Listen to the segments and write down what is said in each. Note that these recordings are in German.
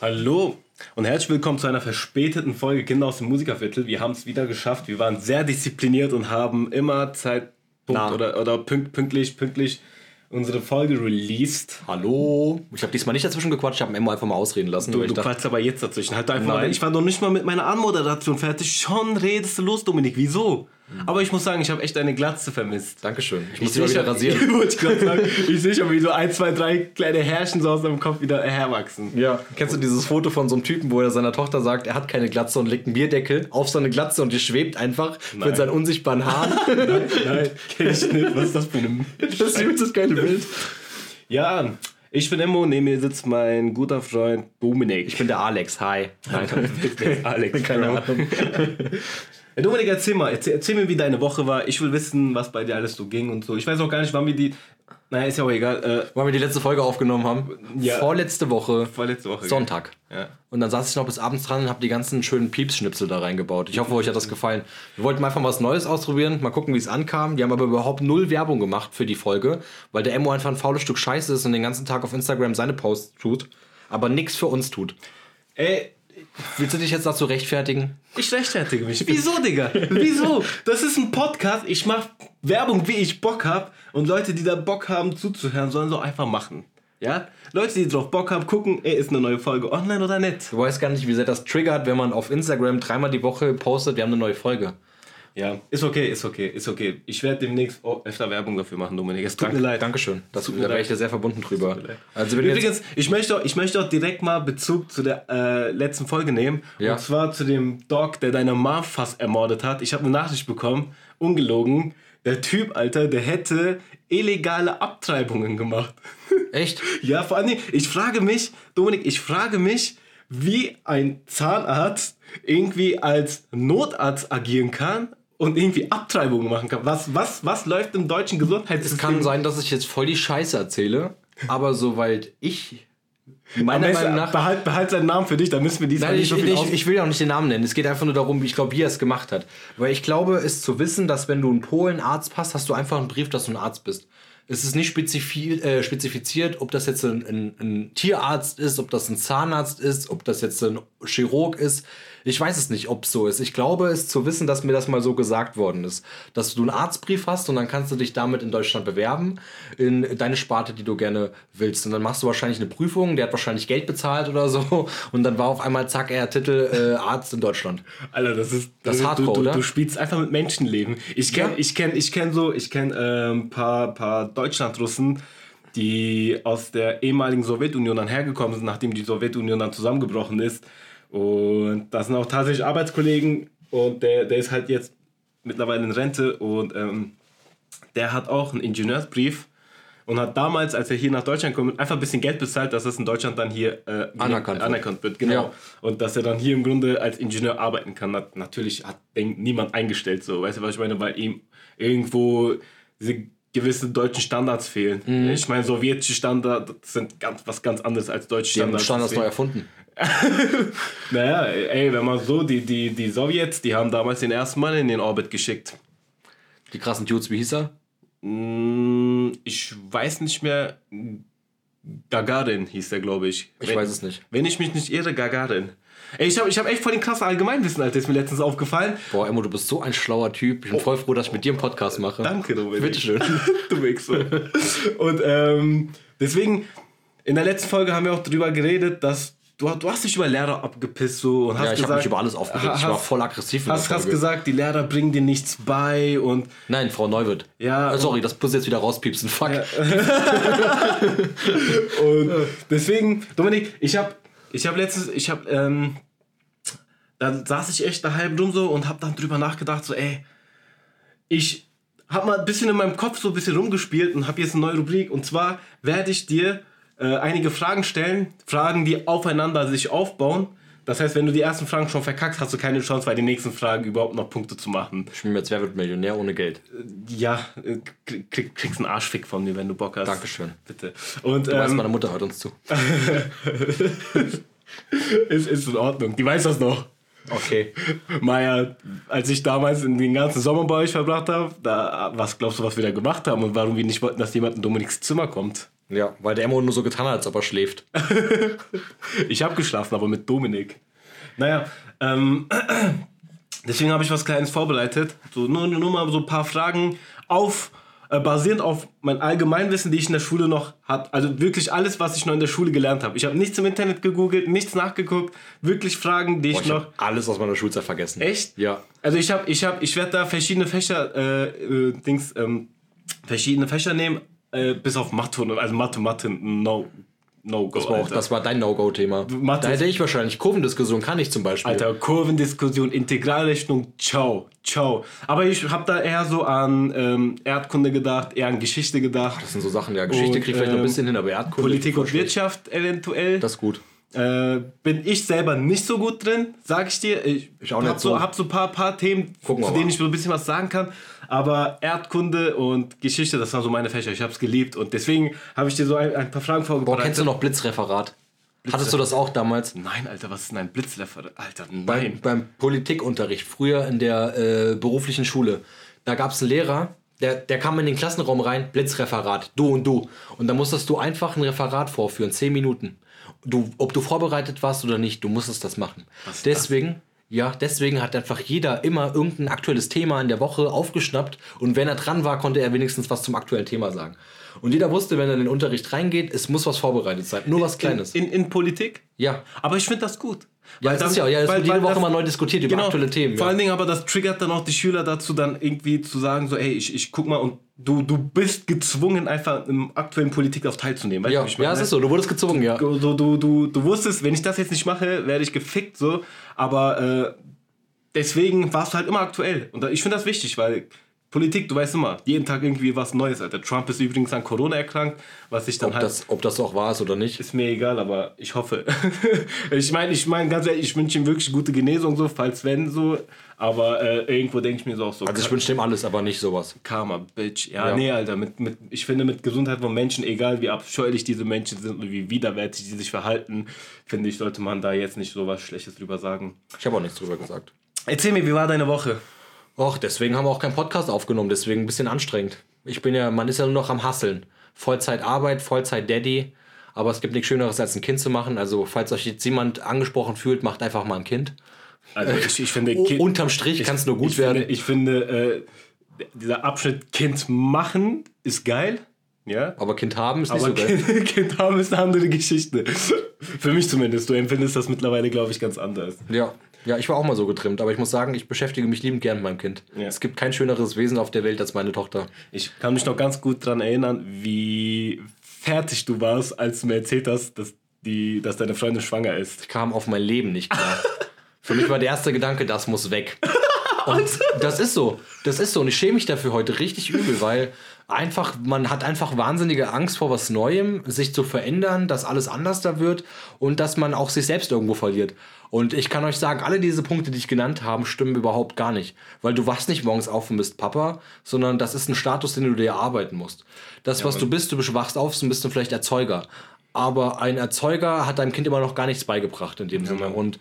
Hallo und herzlich willkommen zu einer verspäteten Folge Kinder aus dem Musikerviertel. Wir haben es wieder geschafft. Wir waren sehr diszipliniert und haben immer Zeitpunkt Na. oder, oder pünkt, pünktlich, pünktlich unsere Folge released. Hallo? Ich habe diesmal nicht dazwischen gequatscht, ich habe Emma einfach mal ausreden lassen. Du, du dachte, quatschst aber jetzt dazwischen. Halt einfach mal, Nein. ich war noch nicht mal mit meiner Anmoderation fertig. Schon redest du los, Dominik. Wieso? Aber ich muss sagen, ich habe echt eine Glatze vermisst. Dankeschön. Ich muss sie mal wieder rasieren. Ich sagen. Ich sehe schon, wie so ein, zwei, drei kleine Härchen so aus deinem Kopf wieder herwachsen. Ja, kennst du dieses Foto von so einem Typen, wo er seiner Tochter sagt, er hat keine Glatze und legt einen Bierdeckel auf seine Glatze und die schwebt einfach Nein. mit seinen unsichtbaren Haaren? Nein, kenn ich nicht. Was ist das für ein... das ist das geile Bild. Ja, ich bin Immo, neben mir sitzt mein guter Freund Dominik. Ich bin der Alex, hi. Nein, Alex, keine. Ahnung. Dominik, erzähl mal, erzähl, erzähl mir, wie deine Woche war. Ich will wissen, was bei dir alles so ging und so. Ich weiß auch gar nicht, wann wir die. Naja, ist ja auch egal. Äh, Wollen wir die letzte Folge aufgenommen haben? Ja. Vorletzte Woche, vorletzte Woche. Sonntag. Ja. Und dann saß ich noch bis abends dran und habe die ganzen schönen Piepsschnipsel da reingebaut. Ich hoffe, euch hat das gefallen. Wir wollten mal einfach was Neues ausprobieren, mal gucken, wie es ankam. Die haben aber überhaupt null Werbung gemacht für die Folge, weil der Emo einfach ein faules Stück Scheiße ist und den ganzen Tag auf Instagram seine Posts tut, aber nichts für uns tut. Ey, Willst du dich jetzt dazu rechtfertigen? ich rechtfertige mich. Wieso, Digga? Wieso? Das ist ein Podcast. Ich mache Werbung, wie ich Bock hab. Und Leute, die da Bock haben zuzuhören, sollen so einfach machen. Ja? Leute, die drauf Bock haben, gucken, ey, ist eine neue Folge online oder nicht? Du weißt gar nicht, wie sehr das triggert, wenn man auf Instagram dreimal die Woche postet, wir haben eine neue Folge. Ja, ist okay, ist okay, ist okay. Ich werde demnächst öfter Werbung dafür machen, Dominik. Es tut Danke, mir leid. Dankeschön. Das, Tut da mir wäre leid. ich dir sehr verbunden drüber. Also Übrigens, ich möchte, auch, ich möchte auch direkt mal Bezug zu der äh, letzten Folge nehmen. Ja. Und zwar zu dem Dog, der deine Mom fast ermordet hat. Ich habe eine Nachricht bekommen, ungelogen. Der Typ, Alter, der hätte illegale Abtreibungen gemacht. echt? ja, vor allem, ich frage mich, Dominik, ich frage mich, wie ein Zahnarzt irgendwie als Notarzt agieren kann und irgendwie Abtreibungen machen kann. Was, was, was läuft im deutschen Es Gesundheitssystem? kann sein, dass ich jetzt voll die Scheiße erzähle, aber soweit ich meiner Meinung nach behalt, behalt seinen Namen für dich, dann müssen wir diesmal Nein, nicht ich, so viel aus... ich, ich will ja auch nicht den Namen nennen. Es geht einfach nur darum, ich glaube, wie er es gemacht hat. Weil ich glaube, es zu wissen, dass wenn du in Polen Arzt hast, hast du einfach einen Brief, dass du ein Arzt bist. Es ist nicht äh, spezifiziert, ob das jetzt ein, ein, ein Tierarzt ist, ob das ein Zahnarzt ist, ob das jetzt ein Chirurg ist. Ich weiß es nicht, ob es so ist. Ich glaube, es zu wissen, dass mir das mal so gesagt worden ist. Dass du einen Arztbrief hast und dann kannst du dich damit in Deutschland bewerben, in deine Sparte, die du gerne willst. Und dann machst du wahrscheinlich eine Prüfung, der hat wahrscheinlich Geld bezahlt oder so. Und dann war auf einmal, zack, er Titel äh, Arzt in Deutschland. Alter, das ist... Das ist du, Hardcore, du, oder? Du spielst einfach mit Menschenleben. Ich kenne Ja. ich kenn, ich kenn so... Ich kenne ein ähm, paar, paar Deutschlandrussen, die aus der ehemaligen Sowjetunion dann hergekommen sind, nachdem die Sowjetunion dann zusammengebrochen ist. Und das sind auch tatsächlich Arbeitskollegen und der, der ist halt jetzt mittlerweile in Rente und ähm, der hat auch einen Ingenieursbrief und hat damals, als er hier nach Deutschland kommt, einfach ein bisschen Geld bezahlt, dass es in Deutschland dann hier äh, Anerkannt wird. anerkannt wird. Genau. Ja. Und dass er dann hier im Grunde als Ingenieur arbeiten kann. Nat natürlich hat niemand eingestellt, so, weißt du, was ich meine, weil ihm irgendwo diese gewissen deutschen Standards fehlen. Mhm. Ich meine, sowjetische Standards sind ganz, was ganz anderes als deutsche Die haben Standards. Standards neu erfunden. Naja, ey, wenn man so, die, die, die Sowjets, die haben damals den ersten Mann in den Orbit geschickt. Die krassen Dudes, wie hieß er? Mm, Ich weiß nicht mehr. Gagarin hieß der, glaube ich. Ich wenn, weiß es nicht. Wenn ich mich nicht irre, Gagarin. Ey, ich habe ich hab echt voll den krassen Allgemeinwissen, Alter, ist mir letztens aufgefallen. Boah, Emo, du bist so ein schlauer Typ. Ich bin voll froh, dass ich mit dir einen Podcast mache. Danke, Dominik. Bitteschön. du Wichser. Und ähm, deswegen, in der letzten Folge haben wir auch drüber geredet, dass du, du hast dich über Lehrer abgepisst so und hast Ja, ich habe mich über alles aufgeregt. Ich war hast- voll aggressiv Hast, hast gesagt, die Lehrer bringen dir nichts bei und Nein, Frau Neuwirth. Ja, Äh, sorry, das muss jetzt wieder rauspiepsen. Fuck. Und deswegen, Dominik, ich habe ich hab letztens, ich habe, ähm, da saß ich echt da halb rum so und habe dann drüber nachgedacht, so, ey, ich habe mal ein bisschen in meinem Kopf so ein bisschen rumgespielt und habe jetzt eine neue Rubrik. Und zwar werde ich dir äh, einige Fragen stellen, Fragen, die aufeinander sich aufbauen. Das heißt, wenn du die ersten Fragen schon verkackst, hast du keine Chance, bei den nächsten Fragen überhaupt noch Punkte zu machen. Ich bin jetzt Wer wird Millionär ohne Geld. Ja, äh, krieg, krieg, kriegst einen Arschfick von mir, wenn du Bock hast. Dankeschön. Bitte. Und Du weißt, ähm, meine Mutter hört uns zu. ist, ist in Ordnung. Die weiß das noch. Okay. Maja, als ich damals in den ganzen Sommer bei euch verbracht habe, da, was glaubst du, was wir da gemacht haben und warum wir nicht wollten, dass jemand in Dominiks Zimmer kommt? Ja, weil der Emo nur so getan hat, als ob er schläft. Ich habe geschlafen, aber mit Dominik. Naja, ähm, deswegen habe ich was Kleines vorbereitet. So, nur, nur mal so ein paar Fragen auf, äh, basierend auf mein Allgemeinwissen, die ich in der Schule noch hatte. Also wirklich alles, was ich noch in der Schule gelernt habe. Ich habe nichts im Internet gegoogelt, nichts nachgeguckt. Wirklich Fragen, die ich Boah, ich noch. habe alles aus meiner Schulzeit vergessen. Echt? Ja. Also ich habe, ich habe, ich werde da verschiedene Fächer, äh, äh, Dings, ähm, verschiedene Fächer nehmen, äh, bis auf Mathe, und- also Mathe, Mathe, no, no go. Das war, auch, das war dein No-Go-Thema. Da hätte ich wahrscheinlich Kurvendiskussion kann ich zum Beispiel. Alter, Kurvendiskussion, Integralrechnung, ciao, ciao. Aber ich habe da eher so an ähm, Erdkunde gedacht, eher an Geschichte gedacht, Das sind so Sachen, ja, Geschichte Und, kriegt vielleicht noch ein ähm, bisschen hin, aber Erdkunde. Politik und. Wirtschaft eventuell. Das ist gut. Äh, bin ich selber nicht so gut drin, sag ich dir. Ich, Ich auch nicht hab so. so. Hab so ein paar, paar Themen, Gucken zu denen mal. ich so ein bisschen was sagen kann. Aber Erdkunde und Geschichte, das waren so meine Fächer. Ich habe es geliebt. Und deswegen habe ich dir so ein, ein paar Fragen Boah, vorbereitet. kennst du noch Blitzreferat? Hattest du das auch damals? Nein, Alter, was ist denn ein Blitzleffer? Alter, Beim, nein. beim Politikunterricht, früher in der äh, beruflichen Schule, da gab es einen Lehrer, der, der kam in den Klassenraum rein, Blitzreferat, du und du. Und da musstest du einfach ein Referat vorführen, 10 Minuten. Du, ob du vorbereitet warst oder nicht, du musstest das machen. ist deswegen, ja, deswegen hat einfach jeder immer irgendein aktuelles Thema in der Woche aufgeschnappt und wenn er dran war, konnte er wenigstens was zum aktuellen Thema sagen. Und jeder wusste, wenn er in den Unterricht reingeht, es muss was vorbereitet sein. Nur was Kleines. In, in, in Politik? ja. Aber ich finde das gut. Ja, das ist ja, ja, es wird jede Woche mal neu diskutiert über Genau. aktuelle Themen. Vor ja. allen Dingen aber das triggert dann auch die Schüler dazu, dann irgendwie zu sagen, so, ey, ich, ich guck mal und du, du bist gezwungen, einfach im aktuellen Politik auf teilzunehmen. Weißt Ja, ich ja, meine? es ist so. Du wurdest gezwungen, ja. Du, du, du, du, wusstest, wenn ich das jetzt nicht mache, werde ich gefickt, so. Aber äh, deswegen warst du halt immer aktuell. Und ich finde das wichtig, weil Politik, du weißt immer, jeden Tag irgendwie was Neues, Alter. Trump ist übrigens an Corona erkrankt, was ich dann Ob halt. das, ob das auch war ist oder nicht. Ist mir egal, aber ich hoffe. ich meine, ich meine ganz ehrlich, ich wünsche ihm wirklich gute Genesung, so, falls wenn so. Aber äh, irgendwo denke ich mir so auch so. Also ich wünsche dem alles, aber nicht sowas. Karma, Bitch. Ja, Ja. nee, Alter. Mit, mit, ich finde, mit Gesundheit von Menschen, egal wie abscheulich diese Menschen sind und wie widerwärtig die sich verhalten, finde ich, sollte man da jetzt nicht so was Schlechtes drüber sagen. Ich habe auch nichts drüber gesagt. Erzähl mir, wie war deine Woche? Och, deswegen haben wir auch keinen Podcast aufgenommen, deswegen ein bisschen anstrengend. Ich bin ja, man ist ja nur noch am Hasseln. Vollzeit Arbeit, Vollzeit Daddy. Aber es gibt nichts Schöneres, als ein Kind zu machen. Also, falls euch jetzt jemand angesprochen fühlt, macht einfach mal ein Kind. Also, ich, ich finde, Kind- Unterm Strich kann es nur gut ich werden. Finde, ich finde, äh, dieser Abschnitt Kind machen ist geil. Ja. aber Kind haben ist nicht Aber so geil. kind, kind haben ist eine andere Geschichte. Für mich zumindest. Du empfindest das mittlerweile, glaube ich, ganz anders. Ja. Ja, ich war auch mal so getrimmt. Aber ich muss sagen, ich beschäftige mich liebend gern mit meinem Kind. Ja. Es gibt kein schöneres Wesen auf der Welt als meine Tochter. Ich kann mich noch ganz gut daran erinnern, wie fertig du warst, als du mir erzählt hast, dass, die, dass deine Freundin schwanger ist. Ich kam auf mein Leben nicht klar. Für mich war der erste Gedanke, das muss weg. Und das ist so. Das ist so. Und ich schäme mich dafür heute richtig übel, weil einfach, man hat einfach wahnsinnige Angst vor was Neuem, sich zu verändern, dass alles anders da wird und dass man auch sich selbst irgendwo verliert. Und ich kann euch sagen, alle diese Punkte, die ich genannt habe, stimmen überhaupt gar nicht. Weil du wachst nicht morgens auf und bist Papa, sondern das ist ein Status, den du dir erarbeiten musst. Das, was du bist, du wachst auf und bist dann vielleicht Erzeuger. Aber ein Erzeuger hat deinem Kind immer noch gar nichts beigebracht in dem Sinne. Und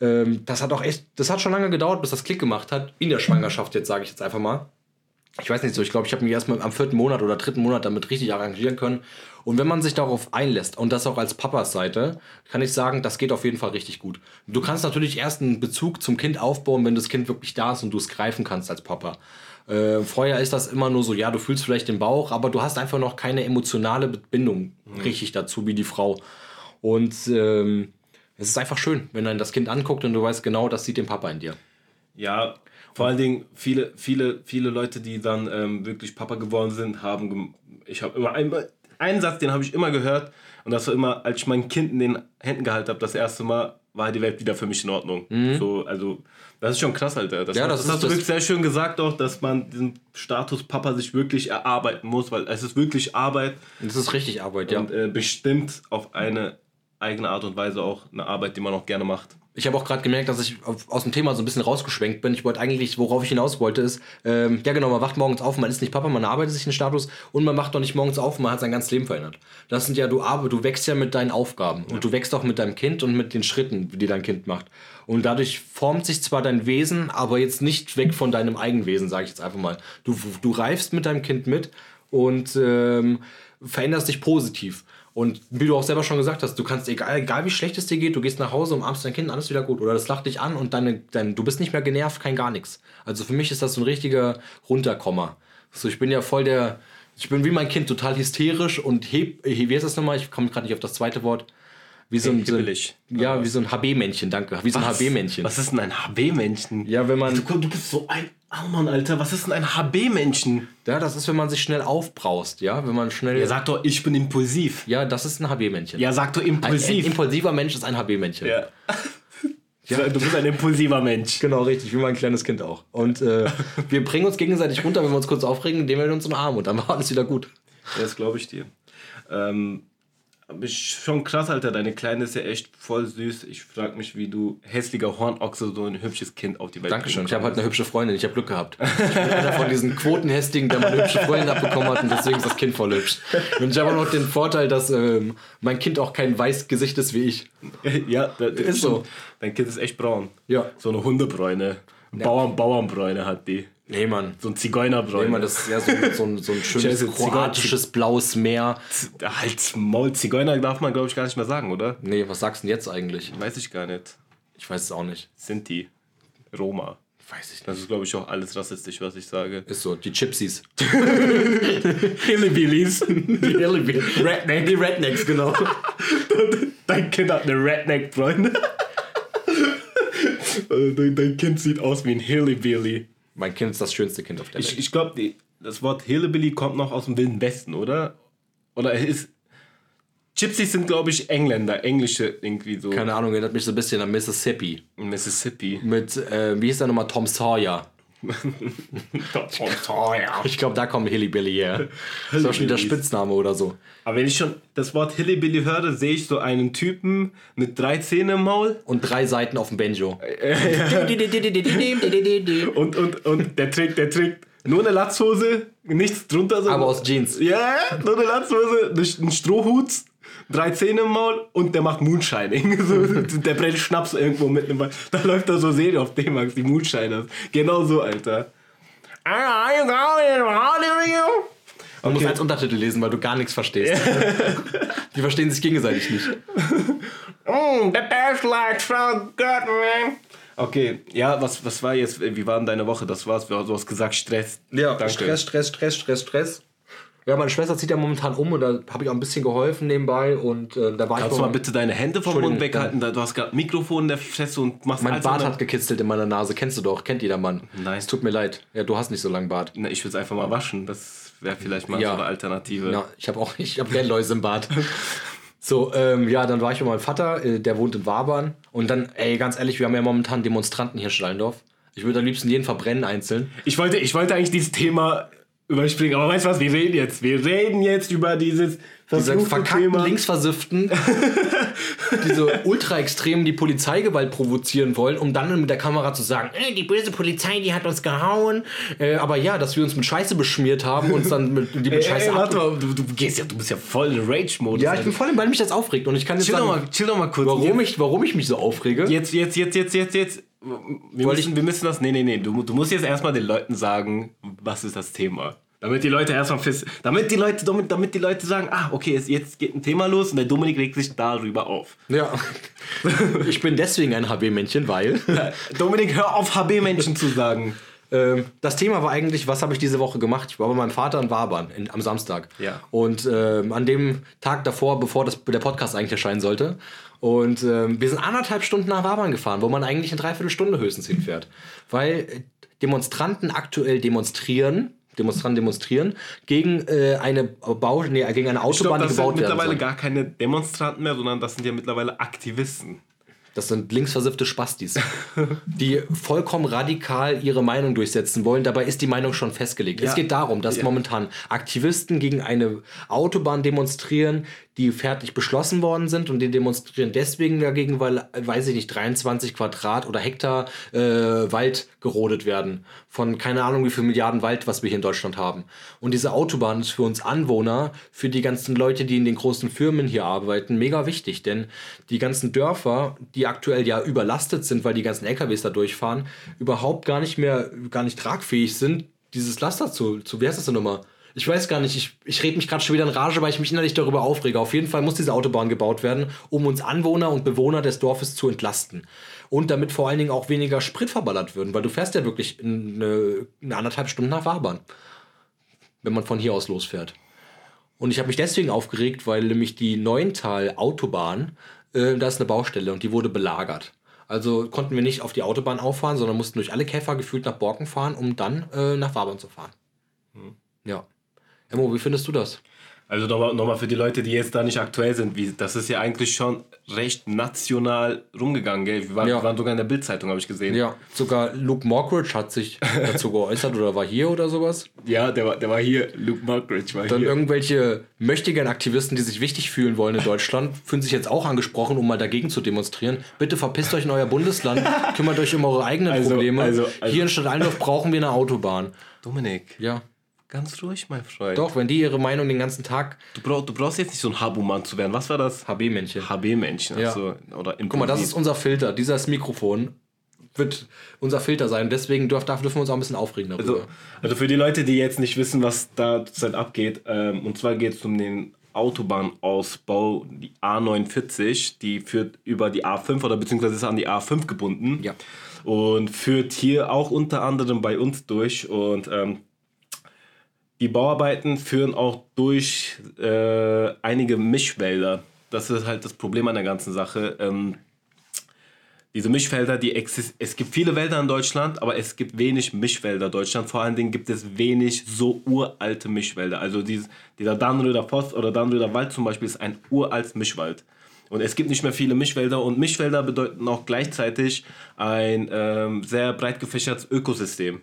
ähm, das hat auch echt, das hat schon lange gedauert, bis das Klick gemacht hat. In der Schwangerschaft, jetzt sage ich jetzt einfach mal. Ich weiß nicht so, ich glaube, ich habe mich erst mal am vierten Monat oder dritten Monat damit richtig arrangieren können. Und wenn man sich darauf einlässt und das auch als Papas Seite, kann ich sagen, das geht auf jeden Fall richtig gut. Du kannst natürlich erst einen Bezug zum Kind aufbauen, wenn das Kind wirklich da ist und du es greifen kannst als Papa. Äh, vorher ist das immer nur so, ja, du fühlst vielleicht den Bauch, aber du hast einfach noch keine emotionale Bindung richtig dazu wie die Frau. Und ähm, es ist einfach schön, wenn dann das Kind anguckt und du weißt genau, das sieht den Papa in dir. Ja, vor allen Dingen viele, viele, viele Leute, die dann ähm, wirklich Papa geworden sind, haben. Ich habe immer einen, einen Satz, den habe ich immer gehört. Und das war immer, als ich mein Kind in den Händen gehalten habe, das erste Mal, war die Welt wieder für mich in Ordnung. So, also, das ist schon krass, Alter. Das, Ja, das das ist hast du wirklich sehr schön gesagt, auch, dass man diesen Status Papa sich wirklich erarbeiten muss, weil es ist wirklich Arbeit Und das ist richtig Arbeit, ja. und äh, bestimmt auf eine eigene Art und Weise auch eine Arbeit, die man auch gerne macht. Ich habe auch gerade gemerkt, dass ich aus dem Thema so ein bisschen rausgeschwenkt bin. Ich wollte eigentlich, worauf ich hinaus wollte, ist, ähm, ja genau, man wacht morgens auf, man ist nicht Papa, man arbeitet sich einen Status und man wacht doch nicht morgens auf man hat sein ganzes Leben verändert. Das sind ja, du arbeitest, du wächst ja mit deinen Aufgaben und du wächst auch mit deinem Kind und mit den Schritten, die dein Kind macht. Und dadurch formt sich zwar dein Wesen, aber jetzt nicht weg von deinem Eigenwesen, sage ich jetzt einfach mal. Du, du reifst mit deinem Kind mit und ähm, veränderst dich positiv. Und wie du auch selber schon gesagt hast, du kannst, egal, egal wie schlecht es dir geht, du gehst nach Hause, umarmst dein Kind, alles wieder gut. Oder das lacht dich an und deine, dein, du bist nicht mehr genervt, kein gar nichts. Also für mich ist das so ein richtiger Runterkommer. So, ich bin ja voll der, ich bin wie mein Kind total hysterisch und heb, wie heißt das nochmal? Ich komme gerade nicht auf das zweite Wort. Wie so ein, so ein Hibbelig. ja, wie so ein HB-Männchen, danke. Wie so ein HB-Männchen. Was ist denn ein HB-Männchen? Ja, wenn man, Du, du bist so ein. Oh Mann, Alter, was ist denn ein HB-Männchen? ja, das ist, wenn man sich schnell aufbraust, ja, wenn man schnell, Ja, ja, sag doch, ich bin impulsiv. das ist ein HB-Männchen. Ja, sag doch ein, ein impulsiv. impulsiver Mensch ist ein HB-Männchen. ja. Du bist ein impulsiver Mensch. Genau, richtig, wie mein kleines Kind auch. Und äh, wir bringen uns gegenseitig runter, wenn wir uns kurz aufregen, indem wir uns umarmen und dann war alles wieder gut. Das glaube ich dir. Ähm, aber ist schon krass, Alter. Deine Kleine ist ja echt voll süß. Ich frage mich, wie du hässlicher Hornochse so ein hübsches Kind auf die Welt Dankeschön. Ich habe halt eine hübsche Freundin. Ich habe Glück gehabt. Ich bin einer von diesen Quotenhästigen, der mal eine hübsche Freundin abbekommen hat und deswegen ist das Kind voll hübsch. Und ich habe auch noch den Vorteil, dass ähm, mein Kind auch kein weiß Gesicht ist wie ich. Ja, das Ist so. Dein Kind ist echt braun. Ja. So eine Hundebräune. Bauern, Bauernbräune hat die. Nee, Mann. So ein Zigeunerbräune. Nee, Mann, das ist ja so, so, ein, so ein schönes Ziga- kroatisches blaues Meer. Halt's Maul. Zigeuner darf man, glaube ich, gar nicht mehr sagen, oder? Nee, was sagst du denn jetzt eigentlich? Weiß ich gar nicht. Ich weiß es auch nicht. Sinti. Roma. Weiß ich Das ist, glaube ich, auch alles rassistisch, was ich sage. Ist so, die Gypsies. Hillbillies. Die Redneck. Die Rednecks, genau. Dein Kind hat eine Redneck-Bräune. Also dein, dein Kind sieht aus wie ein Hillbilly. Mein Kind ist das schönste Kind auf der Welt. Ich, ich glaube, das Wort Hillbilly kommt noch aus dem Wilden Westen, oder? Oder ist. Gypsies sind, glaube ich, Engländer, englische irgendwie so. Keine Ahnung, erinnert mich so ein bisschen an Mississippi. Mississippi. Mit, äh, wie hieß der nochmal, Tom Sawyer. Ich glaube, da kommt Hillybilly her. Das war schon wieder Spitzname oder so. Aber wenn ich schon das Wort Hillbilly höre, sehe ich so einen Typen mit drei Zähnen im Maul Und drei Seiten auf dem Banjo. und, und, und der trägt, der trägt nur eine Latzhose, nichts drunter. So. Aber aus Jeans. Ja, nur eine Latzhose, ein Strohhut, drei Zähne im Maul und der macht Moonshining. So, der brennt Schnaps irgendwo mit einem Da läuft da so Serie auf D-Max, die Moonshiners. Genau so, Alter. Man muss als Untertitel lesen, weil du gar nichts verstehst. Die verstehen sich gegenseitig nicht. Mm, the tastes like so good, man. Okay, ja, was, was war jetzt, wie war denn deine Woche? Das war's, du hast gesagt Stress. Danke. Stress, Stress, Stress, Stress, Stress. Ja, meine Schwester zieht ja momentan um und da habe ich auch ein bisschen geholfen nebenbei und äh, da war Kannst ich du mal bitte deine Hände vom Mund weghalten? Da- Du hast gerade Mikrofon in der Fresse und machst Mein Bart hat gekitzelt in meiner Nase, kennst du doch, kennt jeder Mann. Nein. Es tut mir leid. Ja, du hast nicht so langen Bart. Na, ich würde es einfach mal waschen. Das wäre vielleicht mal Ja. so eine Alternative. Ja, ich habe auch ich habe Läuse im Bart. So, ähm, ja, dann war ich bei meinem Vater, äh, der wohnt in Wabern. Und dann, ey, ganz ehrlich, wir haben ja momentan Demonstranten hier in Stallendorf. Ich würde am liebsten jeden verbrennen einzeln. Ich, wollte, ich wollte eigentlich dieses Thema überspringen, aber weißt du was, wir reden jetzt. Wir reden jetzt über dieses Diese verkackten Thema. Linksversifften, diese Ultra-Extremen, die Polizeigewalt provozieren wollen, um dann mit der Kamera zu sagen, äh, die böse Polizei, die hat uns gehauen. Äh, aber ja, dass wir uns mit Scheiße beschmiert haben, uns dann mit, die mit Ey, Scheiße ey, ab warte mal, du, du, gehst ja, du bist ja voll in Rage-Modus. Ja, ich bin voll Ball, mich das aufregt. Und ich kann jetzt chill, sagen, doch mal, chill doch mal kurz. warum ich, warum ich mich so aufrege. Jetzt, jetzt, jetzt, jetzt, jetzt, jetzt. Wir müssen, wir müssen das. Nee, nee, nee. Du, du musst jetzt erstmal den Leuten sagen, was ist das Thema. Damit die Leute erstmal fest. Damit die Leute, damit, damit die Leute sagen, ah, okay, jetzt, geht ein Thema los und der Dominik regt sich darüber auf. Ja. Ich bin deswegen ein HB-Männchen, weil. Dominik, hör auf, HB-Menschen zu sagen. Ähm, das Thema war eigentlich, was habe ich diese Woche gemacht? Ich war bei meinem Vater in Wabern in, am Samstag. Ja. Und ähm, an dem Tag davor, bevor das, der Podcast eigentlich erscheinen sollte. Und ähm, wir sind anderthalb Stunden nach Wabern gefahren, wo man eigentlich eine Dreiviertelstunde höchstens hinfährt. Weil äh, Demonstranten aktuell demonstrieren, Demonstranten demonstrieren gegen äh, eine Bau, nee, gegen eine Autobahn, die das sind gebaut werden mittlerweile soll. gar keine Demonstranten mehr, sondern das sind ja mittlerweile Aktivisten. Das sind linksversiffte Spastis, die vollkommen radikal ihre Meinung durchsetzen wollen. Dabei ist die Meinung schon festgelegt. Ja. Es geht darum, dass Ja. momentan Aktivisten gegen eine Autobahn demonstrieren, die fertig beschlossen worden sind und die demonstrieren deswegen dagegen, weil, weiß ich nicht, 23 Quadrat oder Hektar äh, Wald gerodet werden. Von keine Ahnung wie viel Milliarden Wald, was wir hier in Deutschland haben. Und diese Autobahn ist für uns Anwohner, für die ganzen Leute, die in den großen Firmen hier arbeiten, mega wichtig. Denn die ganzen Dörfer, die aktuell ja überlastet sind, weil die ganzen LKWs da durchfahren, überhaupt gar nicht mehr, gar nicht tragfähig sind, dieses Laster zu, zu wie heißt das denn nochmal? Ich weiß gar nicht, ich, ich rede mich gerade schon wieder in Rage, weil ich mich innerlich darüber aufrege. Auf jeden Fall muss diese Autobahn gebaut werden, um uns Anwohner und Bewohner des Dorfes zu entlasten. Und damit vor allen Dingen auch weniger Sprit verballert wird, weil du fährst ja wirklich eine, eine anderthalb Stunden nach Fahrbahn, wenn man von hier aus losfährt. Und ich habe mich deswegen aufgeregt, weil nämlich die Neuntal-Autobahn, äh, da ist eine Baustelle und die wurde belagert. Also konnten wir nicht auf die Autobahn auffahren, sondern mussten durch alle Käfer gefühlt nach Borken fahren, um dann äh, nach Wabern zu fahren. Hm. Ja. Emo, wie findest du das? Also nochmal noch für die Leute, die jetzt da nicht aktuell sind, wie, das ist ja eigentlich schon recht national rumgegangen, gell? Wir waren, ja. waren sogar in der Bildzeitung, habe ich gesehen. Ja, sogar Luke Mockridge hat sich dazu geäußert oder war hier oder sowas. Ja, der war, der war hier, Luke Mockridge war Dann hier. irgendwelche mächtigen Aktivisten, die sich wichtig fühlen wollen in Deutschland, fühlen sich jetzt auch angesprochen, um mal dagegen zu demonstrieren. Bitte verpisst euch in euer Bundesland, kümmert euch um eure eigenen also, Probleme. Also, also, hier in Stadt Allendorf brauchen wir eine Autobahn. Dominik. Ja. Ganz ruhig, mein Freund. Doch, wenn die ihre Meinung den ganzen Tag. Du, brauch, du brauchst jetzt nicht so ein Habumann zu werden. Was war das? HB-Männchen. HB-Männchen. Ja. Also, oder Guck mal, das ist unser Filter. Dieses Mikrofon wird unser Filter sein. Deswegen dürf, dürfen wir uns auch ein bisschen aufregen darüber. Also, also für die Leute, die jetzt nicht wissen, was da zurzeit abgeht, ähm, und zwar geht es um den Autobahnausbau, die A49, die führt über die A5 oder beziehungsweise ist an die A5 gebunden. Ja. Und führt hier auch unter anderem bei uns durch. Und ähm, die Bauarbeiten führen auch durch äh, einige Mischwälder. Das ist halt das Problem an der ganzen Sache. Ähm, diese Mischwälder, die es gibt viele Wälder in Deutschland, aber es gibt wenig Mischwälder in Deutschland. Vor allen Dingen gibt es wenig so uralte Mischwälder. Also dieses, dieser Dannröder Forst oder Dannröder Wald zum Beispiel ist ein uraltes Mischwald. Und es gibt nicht mehr viele Mischwälder und Mischwälder bedeuten auch gleichzeitig ein ähm, sehr breit gefächertes Ökosystem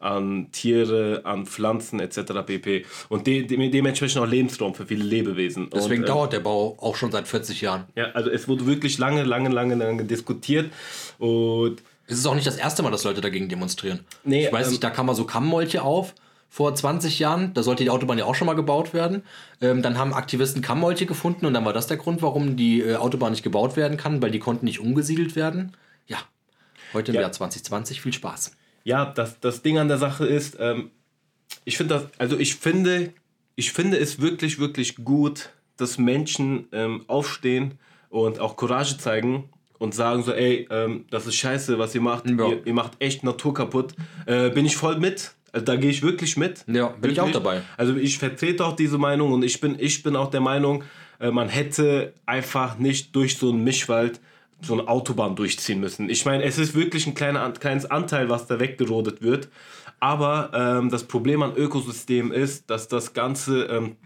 an Tiere, an Pflanzen etc. pp. Und de de dementsprechend auch Lebensraum für viele Lebewesen. Deswegen und, äh, dauert der Bau auch schon seit 40 Jahren. Ja, also es wurde wirklich lange, lange, lange, lange diskutiert und es ist auch nicht das erste Mal, dass Leute dagegen demonstrieren. Nee, ich weiß ähm, nicht, da kam mal so Kammmolche auf vor 20 Jahren. Da sollte die Autobahn ja auch schon mal gebaut werden. Ähm, dann haben Aktivisten Kammmolche gefunden und dann war das der Grund, warum die äh, Autobahn nicht gebaut werden kann, weil die konnten nicht umgesiedelt werden. Ja, heute im ja. Jahr 2020 viel Spaß ja, das, das Ding an der Sache ist, ähm, ich finde das, also ich finde, ich finde es wirklich, wirklich gut, dass Menschen ähm, aufstehen und auch Courage zeigen und sagen so, ey, ähm, das ist scheiße, was ihr macht, ja. ihr, ihr, macht echt Natur kaputt. Äh, bin ich voll mit. Also da gehe ich wirklich mit. Ja, bin wirklich. ich auch dabei. Also ich vertrete auch diese Meinung und ich bin, ich bin auch der Meinung, äh, man hätte einfach nicht durch so einen Mischwald so eine Autobahn durchziehen müssen. Ich meine, es ist wirklich ein kleiner, kleines Anteil, was da weggerodet wird. Aber ähm, das Problem an Ökosystemen ist, dass das Ganze ähm,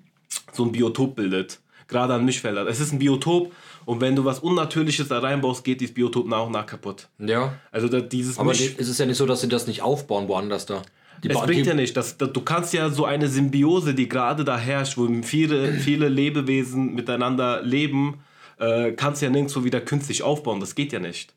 so ein Biotop bildet. Gerade an Mischfeldern. Es ist ein Biotop und wenn du was Unnatürliches da reinbaust, geht dieses Biotop nach und nach kaputt. Ja. Also da, dieses Aber Misch ist es ja nicht so, dass sie das nicht aufbauen woanders da. Die es bringt ja nicht. Das, das, du kannst ja so eine Symbiose, die gerade da herrscht, wo viele, viele Lebewesen miteinander leben, äh, kannst ja nirgendwo wieder künstlich aufbauen. Das geht ja nicht.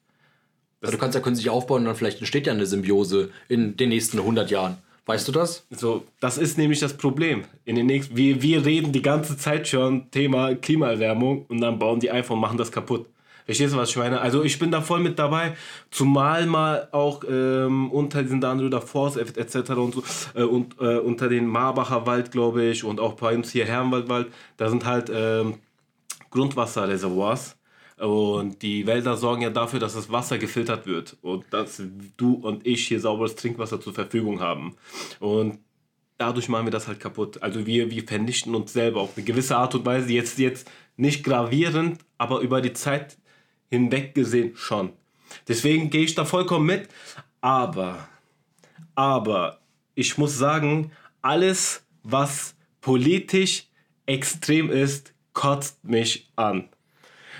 Das du kannst ja künstlich aufbauen und dann vielleicht entsteht ja eine Symbiose in den nächsten 100 Jahren. Weißt du das? So, das ist nämlich das Problem. In den nächsten, wir, wir reden die ganze Zeit schon Thema Klimaerwärmung und dann bauen die einfach und machen das kaputt. Verstehst du, was ich meine? Also ich bin da voll mit dabei, zumal mal auch ähm, unter diesen Dannröder Forst etc. und so äh, und äh, unter den Marbacher Wald, glaube ich, und auch bei uns hier Herrenwaldwald, da sind halt ähm, Grundwasserreservoirs. Und die Wälder sorgen ja dafür, dass das Wasser gefiltert wird und dass du und ich hier sauberes Trinkwasser zur Verfügung haben. Und dadurch machen wir das halt kaputt. Also wir, wir vernichten uns selber auf eine gewisse Art und Weise. Jetzt, jetzt nicht gravierend, aber über die Zeit hinweg gesehen schon. Deswegen gehe ich da vollkommen mit. Aber, aber, ich muss sagen, alles, was politisch extrem ist, kotzt mich an.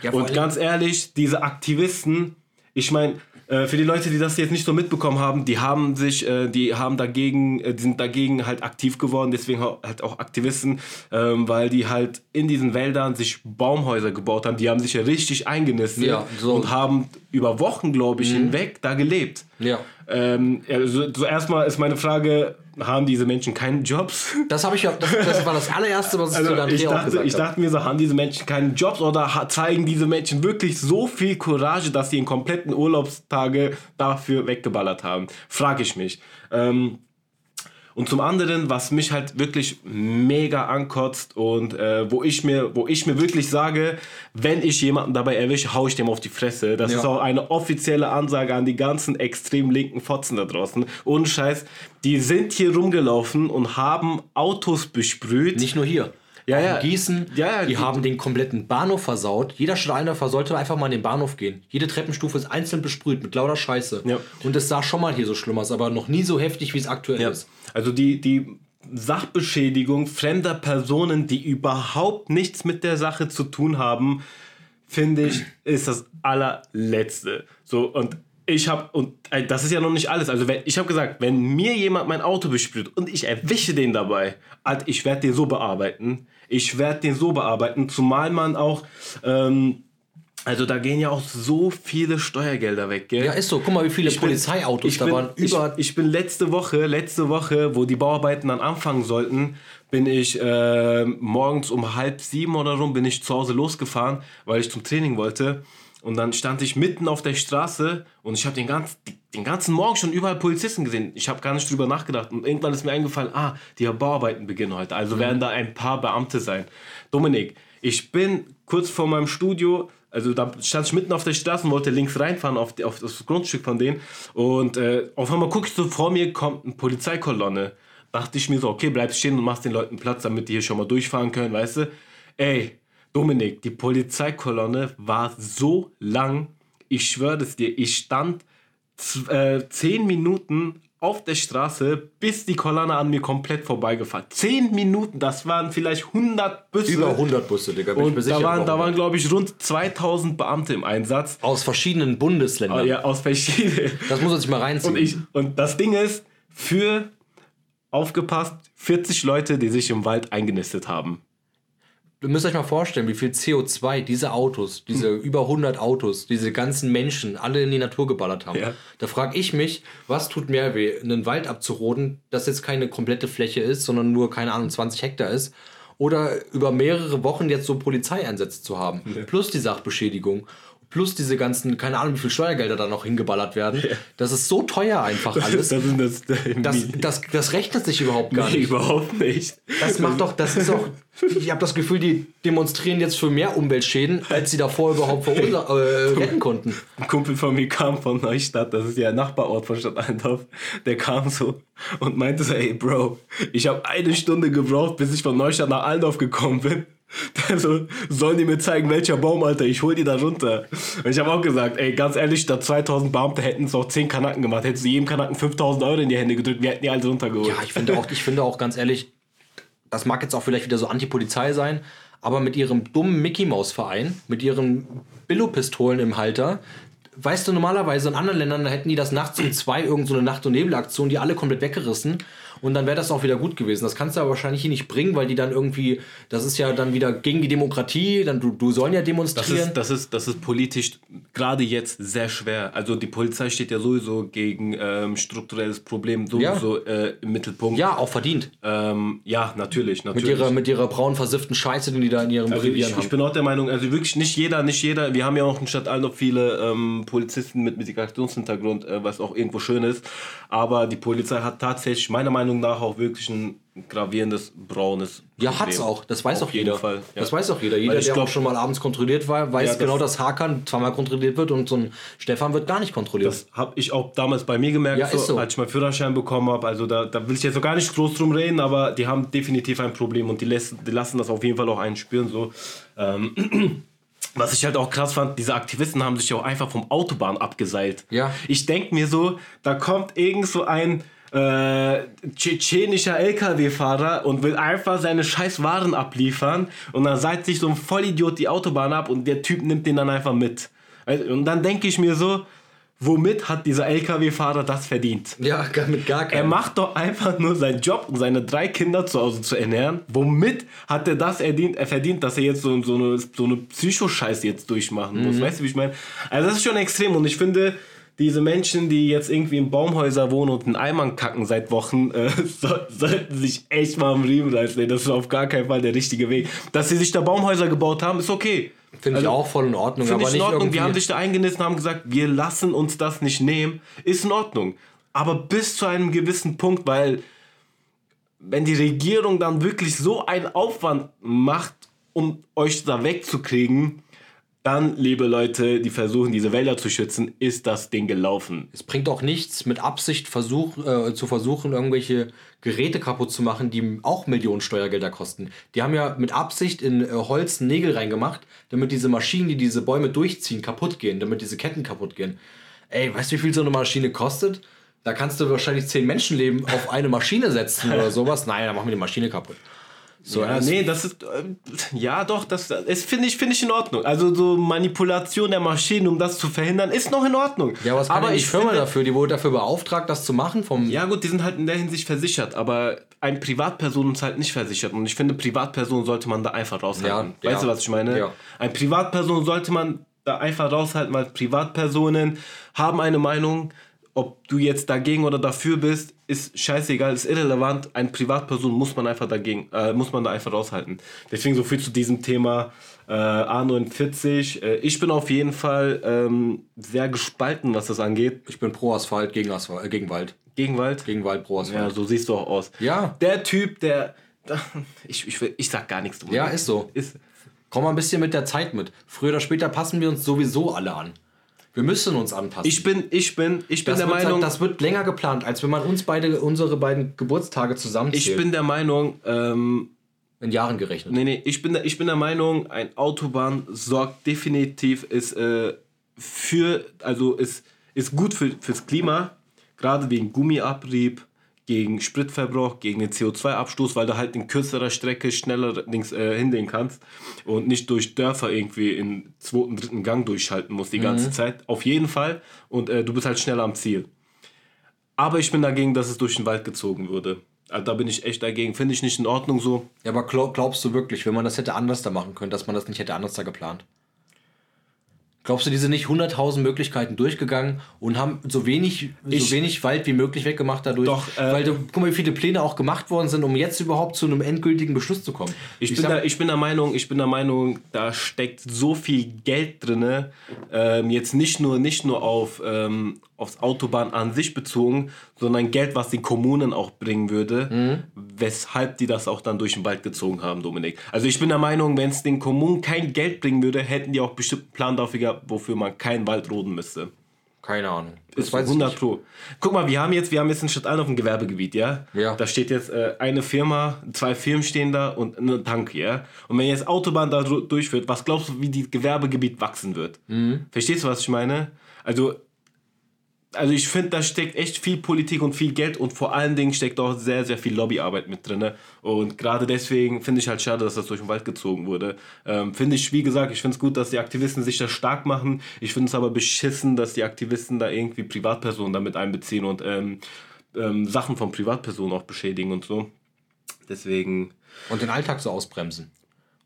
Ja, und ganz ehrlich, diese Aktivisten, ich meine, äh, für die Leute, die das jetzt nicht so mitbekommen haben, die haben sich, äh, die haben dagegen, äh, die sind dagegen halt aktiv geworden, deswegen halt auch Aktivisten, ähm, weil die halt in diesen Wäldern sich Baumhäuser gebaut haben. Die haben sich ja richtig eingenistet ja, so. und haben über Wochen, glaube ich, mhm. hinweg da gelebt. Ja. Ähm, also, so erstmal ist meine Frage, haben diese Menschen keine Jobs? Das habe ich ja, das, das, war das allererste, was ich also, zu ich dachte, ich dachte mir so, haben diese Menschen keine Jobs oder zeigen diese Menschen wirklich so viel Courage, dass sie in kompletten Urlaubstage dafür weggeballert haben? Frage ich mich. Ähm, Und zum anderen, was mich halt wirklich mega ankotzt und äh, wo, ich mir, wo ich mir wirklich sage, wenn ich jemanden dabei erwische, hau ich dem auf die Fresse. Das Ja. ist auch eine offizielle Ansage an die ganzen extrem linken Fotzen da draußen. Ohne Scheiß, die sind hier rumgelaufen und haben Autos besprüht. Nicht nur hier. Ja, ja. In Gießen, Ja, ja, die, die- haben den kompletten Bahnhof versaut. Jeder Stadteinläufer sollte einfach mal in den Bahnhof gehen. Jede Treppenstufe ist einzeln besprüht mit lauter Scheiße. Ja. Und es sah schon mal hier so schlimm aus, aber noch nie so heftig, wie es aktuell Ja. ist. Also die, die Sachbeschädigung fremder Personen, die überhaupt nichts mit der Sache zu tun haben, finde ich, ist das allerletzte. So, und ich habe, und das ist ja noch nicht alles. Also, wenn, ich habe gesagt, wenn mir jemand mein Auto besprüht und ich erwische den dabei, Alter, ich werde den so bearbeiten. Ich werde den so bearbeiten, zumal man auch, ähm, also da gehen ja auch so viele Steuergelder weg, gell? Ja, ist so. Guck mal, wie viele Ich bin- Polizeiautos ich da bin, waren. Über ich, ich bin letzte Woche, letzte Woche, wo die Bauarbeiten dann anfangen sollten, bin ich äh, morgens um halb sieben oder rum bin ich zu Hause losgefahren, weil ich zum Training wollte. Und dann stand ich mitten auf der Straße und ich habe den, ganz, den ganzen Morgen schon überall Polizisten gesehen. Ich habe gar nicht drüber nachgedacht. Und irgendwann ist mir eingefallen, ah, die Bauarbeiten beginnen heute. Also werden da ein paar Beamte sein. Dominik, ich bin kurz vor meinem Studio, also da stand ich mitten auf der Straße und wollte links reinfahren auf, die, auf das Grundstück von denen. Und äh, auf einmal ich so, vor mir kommt eine Polizeikolonne. Dachte ich mir so, okay, bleib stehen und machst den Leuten Platz, damit die hier schon mal durchfahren können, weißt du? Ey, Dominik, die Polizeikolonne war so lang, ich schwöre es dir, ich stand äh, zehn Minuten auf der Straße, bis die Kolonne an mir komplett vorbeigefahren. Zehn Minuten, das waren vielleicht 100 Busse. über 100 Busse, Digga. Bin ich Und mir sicher. da waren, da waren glaube ich, rund 2000 Beamte im Einsatz. aus verschiedenen Bundesländern. Ja, aus verschiedenen. Das muss man sich mal reinziehen. Und, ich, und das Ding ist, für, aufgepasst, 40 Leute, die sich im Wald eingenistet haben. Ihr müsst euch mal vorstellen, wie viel CO2 diese Autos, diese Hm. über 100 Autos, diese ganzen Menschen alle in die Natur geballert haben. Ja. Da frage ich mich, was tut mehr weh, einen Wald abzuroden, das jetzt keine komplette Fläche ist, sondern nur, keine Ahnung, 20 Hektar ist, oder über mehrere Wochen jetzt so Polizeieinsätze zu haben, plus die Sachbeschädigung. Plus diese ganzen, keine Ahnung, wie viel Steuergelder da noch hingebalert werden. Das ist so teuer einfach alles. Das, das, Das, das, das rechnet sich überhaupt gar nee, nicht. überhaupt nicht. Das macht doch, das ist auch. Ich habe das Gefühl, die demonstrieren jetzt für mehr Umweltschäden, als sie davor überhaupt äh, retten konnten. Ein Kumpel von mir kam von Neustadt, das ist ja ein Nachbarort von Stadt Eindorf. Der kam so und meinte so, ey Bro, ich habe eine Stunde gebraucht, bis ich von Neustadt nach Allendorf gekommen bin. Der so, sollen die mir zeigen, welcher Baum, Alter, ich hol die da runter. Und ich habe auch gesagt, ey, ganz ehrlich, statt 2000 Beamte hätten es auch 10 Kanaken gemacht. Hättest du jedem Kanaken 5000 Euro in die Hände gedrückt, wir hätten die alle runtergeholt. Ja, ich finde auch, ich finde auch ganz ehrlich, das mag jetzt auch vielleicht wieder so Anti-Polizei sein, aber mit ihrem dummen Mickey-Maus-Verein, mit ihren Billo-Pistolen im Halter, weißt du, normalerweise in anderen Ländern hätten die das nachts um zwei, irgend so Nacht- und Nebelaktion, die alle komplett weggerissen und dann wäre das auch wieder gut gewesen. Das kannst du aber wahrscheinlich hier nicht bringen, weil die dann irgendwie, das ist ja dann wieder gegen die Demokratie, dann du, du sollen ja Das demonstrieren. ist, das, ist, das ist politisch gerade jetzt sehr schwer. Also die Polizei steht ja sowieso gegen ähm, strukturelles Problem sowieso äh, im Mittelpunkt. ja, auch verdient. Ähm, ja, natürlich, Mit natürlich. ihrer, mit ihrer braun versifften Scheiße, die die da in ihren also ich, Revieren ich haben. bin auch der Meinung, also wirklich nicht jeder, nicht jeder. Wir haben ja auch in Stadt Allendorf viele ähm, Polizisten mit Migrationshintergrund, äh, was auch irgendwo schön ist. Aber die Polizei hat tatsächlich meiner Meinung nach auch wirklich ein gravierendes braunes Ja, Problem. hat's auch. Das weiß Auf auch jeder. Fall, ja. Das weiß auch jeder. Jeder, ich der glaub- auch schon mal abends kontrolliert war, weiß Ja, genau, dass Hakan zweimal kontrolliert wird und so ein Stefan wird gar nicht kontrolliert. Das habe ich auch damals bei mir gemerkt, Ja, so, so. als ich meinen Führerschein bekommen habe. Also da, da will ich jetzt so gar nicht groß drum reden, aber die haben definitiv ein Problem und die, lässt, die lassen das auf jeden Fall auch einen spüren. So. Ähm, was ich halt auch krass fand, diese Aktivisten haben sich ja auch einfach vom Autobahn abgeseilt. Ja. Ich denke mir so, da kommt irgend so ein äh, tschetschenischer LKW-Fahrer und will einfach seine scheiß Waren abliefern und dann seilt sich so ein Vollidiot die Autobahn ab und der Typ nimmt den dann einfach mit. Und dann denke ich mir so, womit hat dieser LKW-Fahrer das verdient? ja, gar- mit gar Er keinem. macht doch einfach nur seinen Job, um seine drei Kinder zu Hause zu ernähren. Womit hat er das verdient, er verdient dass er jetzt so, so eine, so eine Psychoscheiße jetzt durchmachen muss? Weißt du, wie ich meine? Also, das ist schon extrem und ich finde, diese Menschen, die jetzt irgendwie in Baumhäuser wohnen und in Eimern kacken seit Wochen, äh, so, sollten sich echt mal am Riemen reißen. ey. Das ist auf gar keinen Fall der richtige Weg. Dass sie sich da Baumhäuser gebaut haben, ist okay. Finde ich auch voll in Ordnung. Finde aber ich in nicht Ordnung. Die haben sich da eingenistet und haben gesagt, wir lassen uns das nicht nehmen. Ist in Ordnung. Aber bis zu einem gewissen Punkt, weil wenn die Regierung dann wirklich so einen Aufwand macht, um euch da wegzukriegen, dann, liebe Leute, die versuchen, diese Wälder zu schützen, ist das Ding gelaufen. Es bringt auch nichts, mit Absicht versuch, äh, zu versuchen, irgendwelche Geräte kaputt zu machen, die auch Millionen Steuergelder kosten. Die haben ja mit Absicht in äh, Holz Nägel reingemacht, damit diese Maschinen, die diese Bäume durchziehen, kaputt gehen, damit diese Ketten kaputt gehen. Ey, weißt du, wie viel so eine Maschine kostet? Da kannst du wahrscheinlich zehn Menschenleben auf eine Maschine setzen oder sowas. Nein, dann machen wir die Maschine kaputt. So, ja, nee, das ist, äh, ja doch, das ist, finde ich, finde ich in Ordnung. Also so Manipulation der Maschinen, um das zu verhindern, ist noch in Ordnung. Ja, was kann aber denn die ich Firma finde, dafür? Die wurde dafür beauftragt, das zu machen? Vom Ja gut, die sind halt in der Hinsicht versichert, aber ein Privatperson ist halt nicht versichert. Und ich finde, Privatpersonen sollte man da einfach raushalten. Ja, weißt ja. du, was ich meine? Ja. Ein Privatperson sollte man da einfach raushalten, weil Privatpersonen haben eine Meinung. Ob du jetzt dagegen oder dafür bist, ist scheißegal, ist irrelevant. Ein Privatperson muss man einfach dagegen, äh, muss man da einfach raushalten. Deswegen so viel zu diesem Thema äh, A49. Äh, ich bin auf jeden Fall ähm, sehr gespalten, was das angeht. ich bin pro Asphalt gegen, Asphalt, äh, gegen Wald. Gegenwald. Gegen Wald pro Ja, Asphalt. so siehst du auch aus. Ja. Der Typ, der. Ich, ich, ich sag gar nichts drüber. Ja, ist so. Ist, Komm mal ein bisschen mit der Zeit mit. Früher oder später passen wir uns sowieso alle an. Wir müssen uns anpassen. ich bin, ich bin, ich bin das, der Meinung. das wird länger geplant, als wenn man uns beide unsere beiden Geburtstage zusammenzählt. ich bin der Meinung, ähm, in Jahren gerechnet. nee, nee, ich bin, der, ich bin der Meinung, ein Autobahn sorgt definitiv, ist äh, für, also ist, ist gut für, fürs Klima, gerade wegen Gummiabrieb, gegen Spritverbrauch, gegen den CO2-Abstoß, weil du halt in kürzerer Strecke schneller links, äh, hinlegen kannst und nicht durch Dörfer irgendwie in zweiten, dritten Gang durchschalten musst die ganze Zeit. Auf jeden Fall. Und äh, du bist halt schneller am Ziel. Aber ich bin dagegen, dass es durch den Wald gezogen würde. Also da bin ich echt dagegen. Finde ich nicht in Ordnung so. Ja, aber glaub, glaubst du wirklich, wenn man das hätte anders da machen können, dass man das nicht hätte anders da geplant? Glaubst du, die sind nicht 100.000 Möglichkeiten durchgegangen und haben so wenig, Ich- so wenig Wald wie möglich weggemacht dadurch? Doch, äh, Weil du, guck mal, wie viele Pläne auch gemacht worden sind, um jetzt überhaupt zu einem endgültigen Beschluss zu kommen. Ich, bin, sag- der, ich bin der Meinung, ich bin der Meinung, da steckt so viel Geld drin, ähm, jetzt nicht nur, nicht nur auf, ähm, aufs Autobahn an sich bezogen, sondern Geld, was die Kommunen auch bringen würde, weshalb die das auch dann durch den Wald gezogen haben, Dominik. Also ich bin der Meinung, wenn es den Kommunen kein Geld bringen würde, hätten die auch bestimmt einen Plan dafür gehabt, wofür man keinen Wald roden müsste. Keine Ahnung. Das weiß 100 Pro. Guck mal, wir haben jetzt, wir haben jetzt in Stadt Allen auf dem Gewerbegebiet, ja? Ja. Da steht jetzt äh, eine Firma, zwei Firmen stehen da und eine Tank, ja? Und wenn jetzt Autobahn da durchführt, was glaubst du, wie die Gewerbegebiet wachsen wird? Verstehst du, was ich meine? Also, also ich finde, da steckt echt viel Politik und viel Geld und vor allen Dingen steckt auch sehr, sehr viel Lobbyarbeit mit drin. Und gerade deswegen finde ich halt schade, dass das durch den Wald gezogen wurde. Ähm, finde ich, wie gesagt, ich finde es gut, dass die Aktivisten sich da stark machen. Ich finde es aber beschissen, dass die Aktivisten da irgendwie Privatpersonen damit einbeziehen und ähm, ähm, Sachen von Privatpersonen auch beschädigen und so. Deswegen. Und den Alltag so ausbremsen.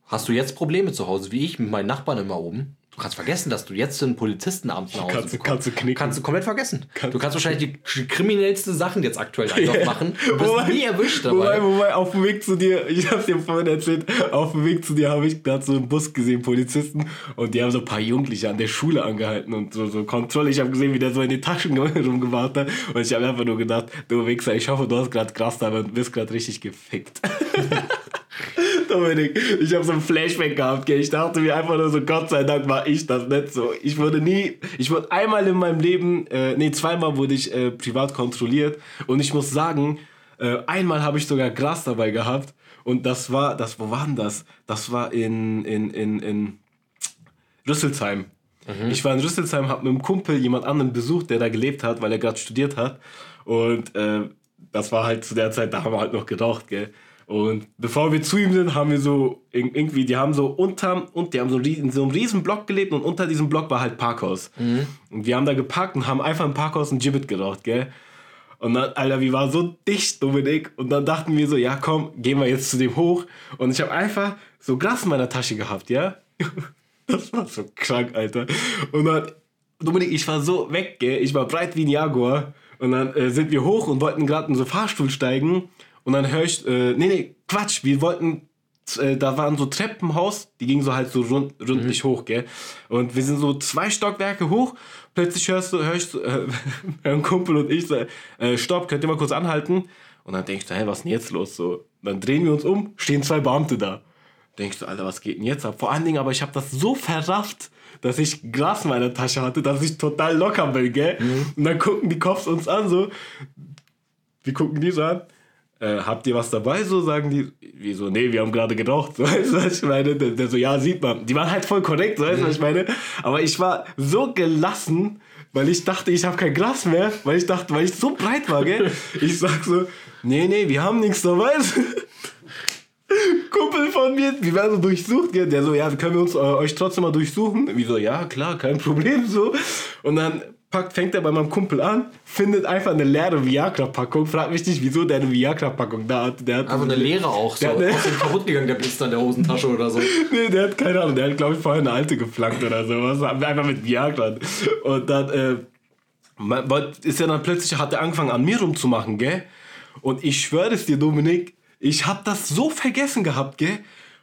Hast du jetzt Probleme zu Hause, wie ich mit meinen Nachbarn immer oben? Du kannst vergessen, dass du jetzt einen Polizisten abends nach Hause Kannst du- bekommst. kannst du knicken. Kannst du komplett vergessen. du kannst wahrscheinlich die kriminellsten Sachen jetzt aktuell einfach machen. Du bist Wobei- nie erwischt dabei. Wobei, wobei, auf dem Weg zu dir, ich hab's dir vorhin erzählt, auf dem Weg zu dir habe ich gerade so einen Bus gesehen, Polizisten, und die haben so ein paar Jugendliche an der Schule angehalten und so, so Kontrolle. Ich habe gesehen, wie der so in den Taschen rumgewartet hat, und ich habe einfach nur gedacht, du Wichser, ich hoffe, du hast gerade Gras dabei und bist gerade richtig gefickt. Dominik, ich habe so ein Flashback gehabt, gell? ich dachte mir einfach nur so, Gott sei Dank war ich das nicht so. Ich wurde nie, ich wurde einmal in meinem Leben, äh, nee, zweimal wurde ich äh, privat kontrolliert und ich muss sagen, äh, einmal habe ich sogar Gras dabei gehabt und das war, das, wo war denn das? Das war in, in, in, in Rüsselsheim. Ich war in Rüsselsheim, habe mit einem Kumpel jemand anderen besucht, der da gelebt hat, weil er gerade studiert hat. Und äh, das war halt zu der Zeit, da haben wir halt noch geraucht, gell. Und bevor wir zu ihm sind, haben wir so ir- irgendwie, die haben so unterm, und die haben so in so einem riesen Block gelebt und unter diesem Block war halt Parkhaus. Und wir haben da geparkt und haben einfach im Parkhaus ein Gibbet geraucht, gell. Und dann, Alter, wir waren so dicht, Dominik. Und dann dachten wir so, ja komm, gehen wir jetzt zu dem hoch. Und ich habe einfach so Gras in meiner Tasche gehabt, ja. Das war so krank, Alter. Und dann, Dominik, ich war so weg, gell. Ich war breit wie ein Jaguar. Und dann äh, sind wir hoch und wollten gerade in so Fahrstuhl steigen. Und dann höre ich, äh, nee, nee, Quatsch, wir wollten, äh, da waren so Treppenhaus, die gingen so halt so rund, rundlich hoch, gell. Und wir sind so zwei Stockwerke hoch. Plötzlich hörst du, hör ich so, äh, ein Kumpel und ich so, äh, stopp, könnt ihr mal kurz anhalten? Und dann denkst du, hä, was ist denn jetzt los? So, dann drehen wir uns um, stehen zwei Beamte da. Denkst du, Alter, was geht denn jetzt ab? Vor allen Dingen, aber ich habe das so verrafft, dass ich Glas in meiner Tasche hatte, dass ich total locker bin, gell? Und dann gucken die Cops uns an, so. Wie gucken die so an? Äh, habt ihr was dabei? So sagen die, wie so, nee, wir haben gerade geraucht. So, weißt du, was ich meine? Der, der so, ja, sieht man. Die waren halt voll korrekt, so, weißt du, was ich meine? Aber ich war so gelassen, weil ich dachte, ich habe kein Glas mehr, weil ich dachte, weil ich so breit war, gell? Ich sag so, nee, nee, wir haben nichts dabei. Kumpel von mir, wir werden so durchsucht, gell? Der so, ja, können wir uns äh, euch trotzdem mal durchsuchen? Wie so, ja, klar, kein Problem, so. Und dann packt, fängt er bei meinem Kumpel an, findet einfach eine leere Viagra-Packung, fragt mich nicht, wieso der eine Viagra-Packung da hat. Der hat Einfach eine Leere auch, so. Der hat dem kaputt gegangen, der Blister in der Hosentasche oder so. Nee, der hat keine Ahnung, der hat, glaube ich, vorher eine alte geflankt oder sowas. Einfach mit Viagra. Und dann, äh, ist er dann plötzlich, hat er angefangen an mir rumzumachen, gell? Und ich schwöre es dir, Dominik, ich hab das so vergessen gehabt, gell?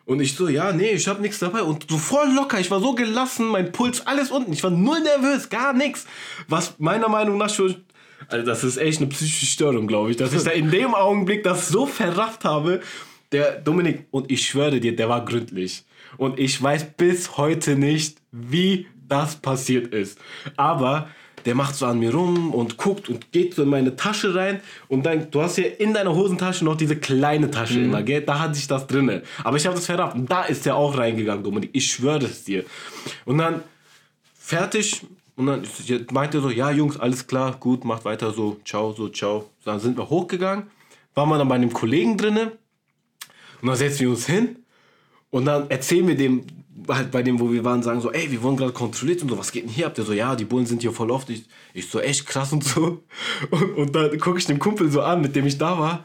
Und ich so, ja, nee, ich hab nichts dabei. Und so voll locker, ich war so gelassen, mein Puls, alles unten. Ich war null nervös, gar nichts. Was meiner Meinung nach schon. Also, das ist echt eine psychische Störung, glaube ich, dass ich da in dem Augenblick das so verrafft habe. Der Dominik, und ich schwöre dir, der war gründlich. Und ich weiß bis heute nicht, wie das passiert ist. Aber der macht so an mir rum und guckt und geht so in meine Tasche rein. Und dann, du hast ja in deiner Hosentasche noch diese kleine Tasche immer, gell? Da hatte ich das drinne. Aber ich habe das verrafft. Und da ist der auch reingegangen, Dominik. Ich schwöre es dir. Und dann fertig. Und dann meinte er so, ja Jungs, alles klar, gut, macht weiter so, ciao, so, ciao. Dann sind wir hochgegangen, waren wir dann bei einem Kollegen drinne. Und dann setzen wir uns hin und dann erzählen wir dem, halt bei dem, wo wir waren, sagen so, ey, wir wurden gerade kontrolliert und so, was geht denn hier ab? Der so, ja, die Bullen sind hier voll oft. Ich, ich so, echt krass und so. Und, und dann gucke ich den Kumpel so an, mit dem ich da war.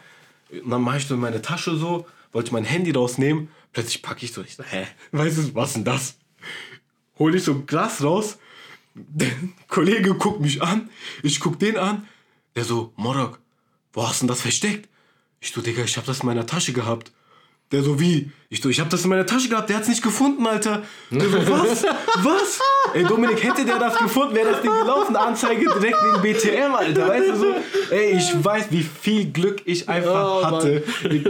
Und dann mache ich so in meine Tasche so, wollte mein Handy rausnehmen. Plötzlich packe ich so, ich so, hä, weißt du, was denn das? Hol ich so ein Glas raus. Der Kollege guckt mich an. Ich guck den an. Der so, Morok, wo hast du denn das versteckt? Ich so, Digga, ich hab das in meiner Tasche gehabt. Der so, wie? Ich so, ich hab das in meiner Tasche gehabt, der hat's nicht gefunden, Alter. Der so, was? Was? Ey, Dominik, hätte der das gefunden, wäre das Ding gelaufen. Anzeige direkt wegen BTM, Alter. Weißt du so? Ey, ich weiß, wie viel Glück ich einfach Oh, hatte.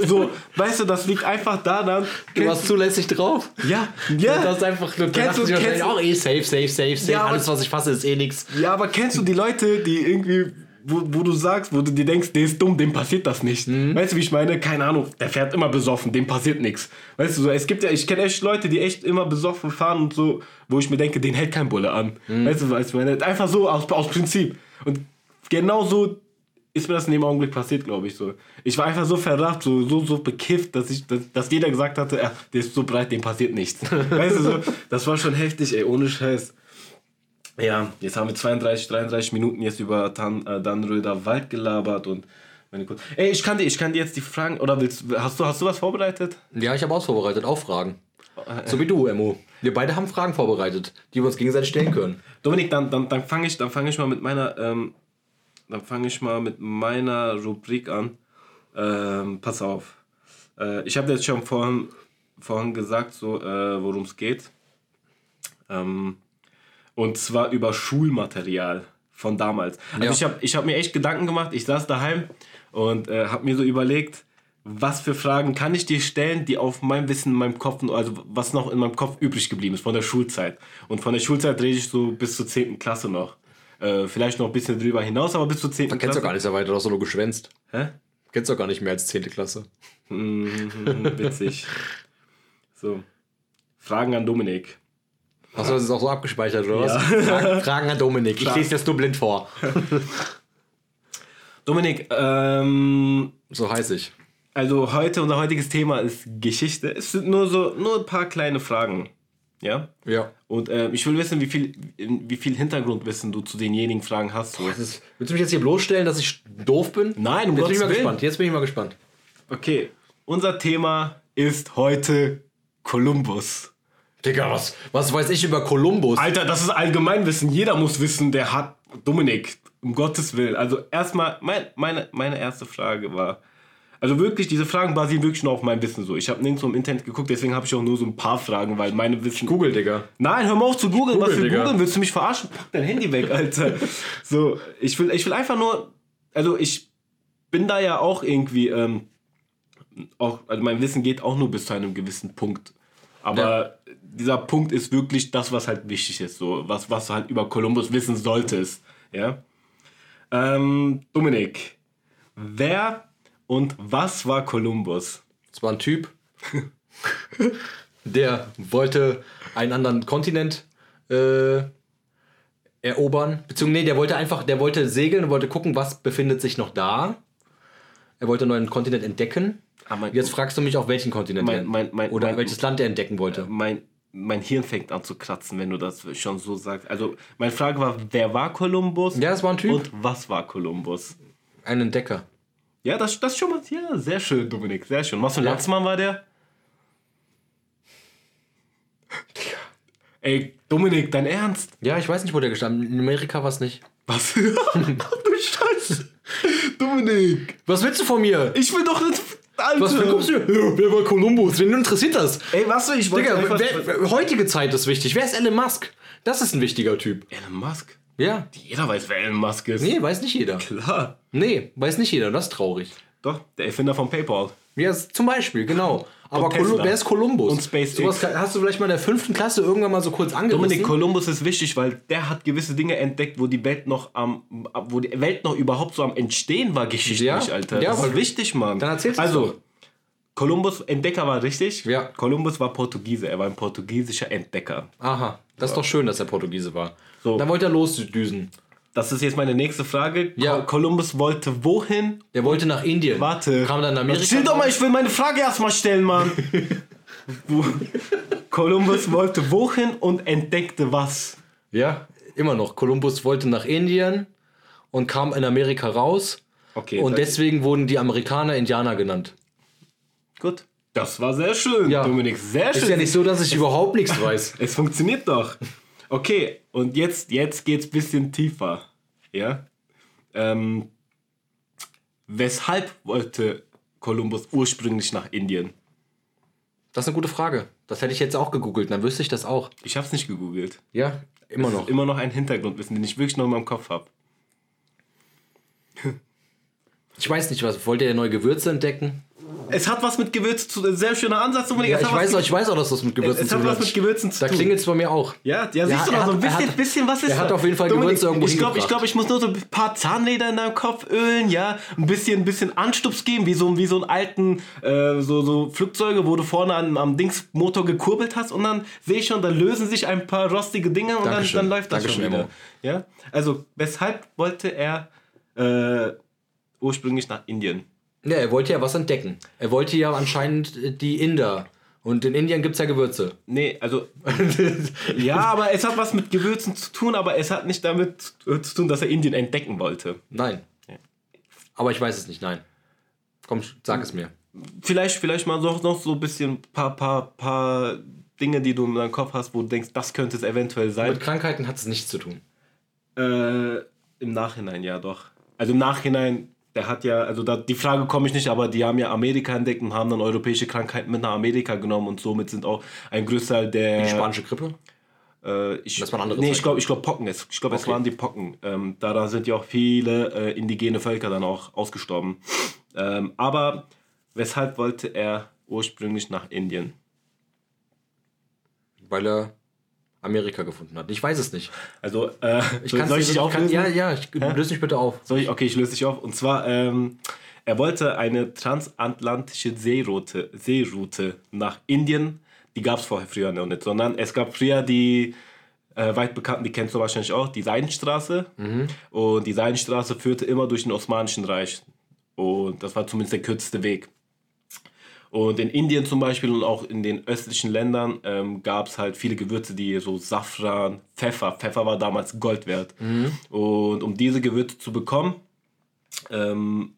So, weißt du, das liegt einfach daran. Du warst zulässig drauf. ja, ja. Das ist einfach, du Kennst du- kennst du- auch eh safe, safe, safe, safe. Ja, Alles, was ich fasse, ist eh nix. Ja, aber kennst du die Leute, die irgendwie, wo, wo du sagst, wo du dir denkst, der ist dumm, dem passiert das nicht. Weißt du, wie ich meine? Keine Ahnung, der fährt immer besoffen, dem passiert nichts. Weißt du, so, es gibt ja, ich kenne echt Leute, die echt immer besoffen fahren und so, wo ich mir denke, den hält kein Bulle an. Weißt du, was ich meine? Einfach so aus, aus Prinzip. Und genau so ist mir das in dem Augenblick passiert, glaube ich so. Ich war einfach so verrafft, so, so, so bekifft, dass ich, dass, dass jeder gesagt hatte, der ist so breit, dem passiert nichts. weißt du so, das war schon heftig, ey, ohne Scheiß. Ja, jetzt haben wir 32, 33 Minuten jetzt über Tan, äh, Dannröder Wald gelabert und meine Kur Ey, ich kann dir, ich kann dir jetzt die Fragen, oder willst hast du, hast du was vorbereitet? Ja, ich habe auch vorbereitet, auch Fragen. So wie du, Emo. Wir beide haben Fragen vorbereitet, die wir uns gegenseitig stellen können. Dominik, dann, dann, dann fange ich, dann fange ich mal mit meiner, ähm, dann fange ich mal mit meiner Rubrik an. Ähm, pass auf. Äh, ich habe jetzt schon vorhin, vorhin gesagt, so, äh, worum es geht. Ähm, und zwar über Schulmaterial von damals. Also Ja. ich habe ich hab mir echt Gedanken gemacht. Ich saß daheim und äh, habe mir so überlegt, was für Fragen kann ich dir stellen, die auf meinem Wissen in meinem Kopf, also was noch in meinem Kopf übrig geblieben ist von der Schulzeit. Und von der Schulzeit rede ich so bis zur 10. Klasse noch. Äh, vielleicht noch ein bisschen drüber hinaus, aber bis zur 10. Dann kennst du Klasse. gar nicht so weit, du hast doch nur geschwänzt. Hä? Kennst du gar nicht mehr als 10. Klasse. Mhm, witzig. So. Fragen an Dominik. Hast du das jetzt auch so abgespeichert, oder was? Fragen, Fragen an Dominik. Ich lese das nur blind vor. Dominik, ähm, So heiß ich. also heute, unser heutiges Thema ist Geschichte. Es sind nur so, nur ein paar kleine Fragen. Ja? Ja. Und äh, ich will wissen, wie viel, wie viel Hintergrundwissen du zu denjenigen Fragen hast. So. Das ist, willst du mich jetzt hier bloßstellen, dass ich doof bin? Nein, um Jetzt bin ich mal Willen. gespannt. Jetzt bin ich mal gespannt. Okay, unser Thema ist heute Kolumbus. Digga, was, was weiß ich über Kolumbus? Alter, das ist Allgemeinwissen. Jeder muss wissen, der hat Dominik, um Gottes Willen. Also erstmal, mein, meine, meine erste Frage war, also wirklich, diese Fragen basieren wirklich nur auf meinem Wissen so. Ich habe nirgendwo im Internet geguckt, deswegen habe ich auch nur so ein paar Fragen, weil meine Wissen... Google, Digga. Nein, hör mal auf zu googeln. Was Google, für Digga. googeln? Willst du mich verarschen? Pack dein Handy weg, Alter. so, ich will, ich will einfach nur, also ich bin da ja auch irgendwie, ähm, auch, also mein Wissen geht auch nur bis zu einem gewissen Punkt. Aber dieser Punkt ist wirklich das, was halt wichtig ist, so was, was du halt über Kolumbus wissen solltest. Ja. Ähm, Dominik, wer und was war Kolumbus? Es war ein Typ, der wollte einen anderen Kontinent äh, erobern. Beziehungsweise, nee, der wollte einfach, der wollte segeln und wollte gucken, was befindet sich noch da. Er wollte einen neuen Kontinent entdecken. Ah, Jetzt fragst du mich auf welchen Kontinent Mein- mein- mein- oder welches Land er entdecken wollte. Mein, mein Hirn fängt an zu kratzen, wenn du das schon so sagst. Also, meine Frage war, wer war Kolumbus? Ja, das war ein Typ. Und was war Kolumbus? Ein Entdecker. Ja, das, das schon mal, ja, sehr schön, Dominik, sehr schön. Was für ein Landsmann war der? Ey, Dominik, dein Ernst? Ja, ich weiß nicht, wo der gestanden In Amerika war es nicht. Was? Ach du Scheiße. Dominik, Was willst du von mir? ich will doch nicht. Alter. Was für kommst du? Ja, wer war Kolumbus? Wen interessiert das? Ey, was soll ich wollte Digga, einfach- wer- heutige Zeit ist wichtig. Wer ist Elon Musk? Das ist ein wichtiger Typ. Elon Musk. Ja. Jeder weiß, wer Elon Musk ist. Nee, weiß nicht jeder. Klar. Nee, weiß nicht jeder. Das ist traurig. Doch, der Erfinder von PayPal. Ja, zum Beispiel, genau. Aber wer ist Kolumbus? Und SpaceX. Sowas hast du vielleicht mal in der fünften Klasse irgendwann mal so kurz angerissen? Dominik Kolumbus ist wichtig, weil der hat gewisse Dinge entdeckt, wo die Welt noch am, wo die Welt noch überhaupt so am Entstehen war geschichtlich, Ja, Alter. ja, das ist wichtig, Mann. Dann erzähl's uns Also. Kolumbus Entdecker war richtig. Ja. Kolumbus war Portugiese. Er war ein portugiesischer Entdecker. Aha, das ist doch schön, dass er Portugiese war. So. Dann wollte er losdüsen. Das ist jetzt meine nächste Frage. Ja. Ko- Kolumbus wollte wohin? Der wollte nach Indien. Warte. Kam dann nach Amerika. Chill doch mal, ich will meine Frage erstmal stellen, Mann. Kolumbus wollte wohin und entdeckte was? Ja, immer noch. Kolumbus wollte nach Indien und kam in Amerika raus. Okay. Und deswegen wurden die Amerikaner Indianer genannt. gut. Das war sehr schön, Ja. Dominik. Sehr schön. Ist ja nicht so, dass ich überhaupt nichts weiß. Es funktioniert doch. Okay, und jetzt, jetzt geht's ein bisschen tiefer. Ja? Ähm, weshalb wollte Kolumbus ursprünglich nach Indien? Das ist eine gute Frage. Das hätte ich jetzt auch gegoogelt, dann wüsste ich das auch. Ich habe es nicht gegoogelt. Ja, immer noch. Immer noch ein Hintergrundwissen, den ich wirklich noch in meinem Kopf habe. Ich weiß nicht, was. Wollte er neue Gewürze entdecken? Es hat was mit Gewürzen zu tun. Sehr schöner Ansatz, Dominik. Ja, es ich hat weiß, auch, ich weiß auch, dass das mit Gewürzen Es zu hat tun was mit Gewürzen zu Da tun. klingelt es bei mir auch. Ja, ja, siehst Ja, du noch so ein hat- bisschen, hat- bisschen, was ist er hat da? auf jeden Fall Dominik, Gewürze irgendwo Ich glaube, ich, glaub, ich muss nur so ein paar Zahnräder in deinem Kopf ölen, ja, ein bisschen, ein bisschen Anstups geben, wie so, wie so einen alten, äh, so, so Flugzeuge, wo du vorne am, am Dingsmotor gekurbelt hast und dann sehe ich schon, da lösen sich ein paar rostige Dinge und dann, dann läuft das Dankeschön, schon wieder. Emo. Ja, also, weshalb wollte er äh, ursprünglich nach Indien? Ja, er wollte ja was entdecken. Er wollte ja anscheinend äh, die Inder. Und in Indien gibt es ja Gewürze. Nee, also ja, aber es hat was mit Gewürzen zu tun, aber es hat nicht damit äh, zu tun, dass er Indien entdecken wollte. Nein. Aber ich weiß es nicht, nein. Komm, sag es mir. Vielleicht, vielleicht mal noch, noch so ein bisschen paar, paar, paar Dinge, die du in deinem Kopf hast, wo du denkst, das könnte es eventuell sein. Mit Krankheiten hat es nichts zu tun. Äh, Im Nachhinein ja doch. Also im Nachhinein, der hat ja, also da, die Frage komme ich nicht, aber die haben ja Amerika entdeckt und haben dann europäische Krankheiten mit nach Amerika genommen und somit sind auch ein Großteil der. Die spanische Grippe? Äh, ich, Das waren andere nee, ich Zeiten. glaube, ich glaub Pocken ist. Ich glaube, es Okay. waren die Pocken. Ähm, daran sind ja auch viele äh, indigene Völker dann auch ausgestorben. Ähm, aber weshalb wollte er ursprünglich nach Indien? Weil er Amerika gefunden hat. Ich weiß es nicht. Also, äh, Ich soll, soll ich dich auflösen? Kann, ja, ja, ich, löse mich bitte auf. Soll ich, okay, ich löse dich auf. Und zwar, ähm, er wollte eine transatlantische Seeroute, Seeroute nach Indien. Die gab es vorher früher noch nicht, sondern es gab früher die äh, weit bekannten, die kennst du wahrscheinlich auch, die Seidenstraße. Und die Seidenstraße führte immer durch den Osmanischen Reich. Und das war zumindest der kürzeste Weg. Und in Indien zum Beispiel und auch in den östlichen Ländern ähm, gab es halt viele Gewürze, die so Safran, Pfeffer. Pfeffer war damals Gold wert. Und um diese Gewürze zu bekommen, ähm,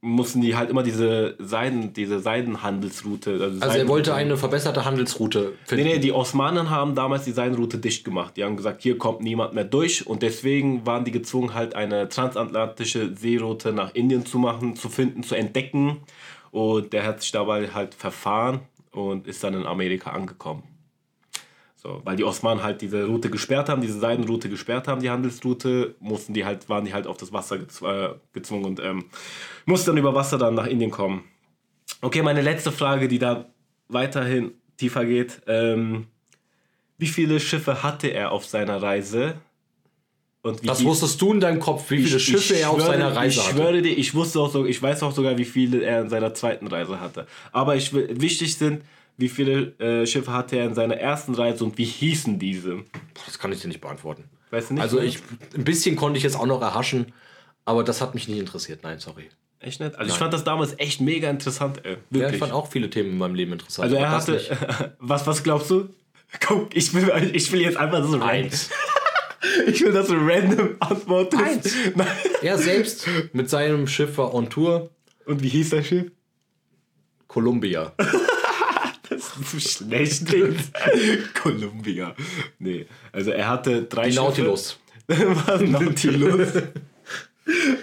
mussten die halt immer diese Seiden, diese Seidenhandelsroute. Also, Also er Seiden- wollte eine verbesserte Handelsroute Nee, finden. nee, die Osmanen haben damals die Seidenroute dicht gemacht. Die haben gesagt, hier kommt niemand mehr durch und deswegen waren die gezwungen, halt eine transatlantische Seeroute nach Indien zu machen, zu finden, zu entdecken. Und der hat sich dabei halt verfahren und ist dann in Amerika angekommen. So, weil die Osmanen halt diese Route gesperrt haben, diese Seidenroute gesperrt haben, die Handelsroute, mussten die halt, waren die halt auf das Wasser gezw äh, gezwungen und ähm, mussten dann über Wasser dann nach Indien kommen. Okay, meine letzte Frage, die da weiterhin tiefer geht. Ähm, wie viele Schiffe hatte er auf seiner Reise? Und Das wusstest du in deinem Kopf, wie viele ich- Schiffe ich er auf seiner Reise ich hatte. schwöre dir, ich wusste auch so, ich weiß auch sogar, wie viele er in seiner zweiten Reise hatte. Aber ich will, wichtig sind, wie viele äh, Schiffe hatte er in seiner ersten Reise und wie hießen diese? Das kann ich dir nicht beantworten. Weißt du nicht? Also ich, ein bisschen konnte ich jetzt auch noch erhaschen, aber das hat mich nicht interessiert. Nein, sorry. Echt nicht? Also ich fand das damals echt mega interessant, ey. Ja, Wirklich. ich fand auch viele Themen in meinem Leben interessant. also er hatte. was, was glaubst du? Guck, ich will, ich will jetzt einfach so random. Eins. Ich will, dass du random antwortest. Eins. Nein. Er selbst mit seinem Schiff war on Tour. Und wie hieß das Schiff? Columbia. Das ist so schlecht. Columbia. Nee. Also er hatte drei Die Schiffe. Nautilus. Was? Nautilus.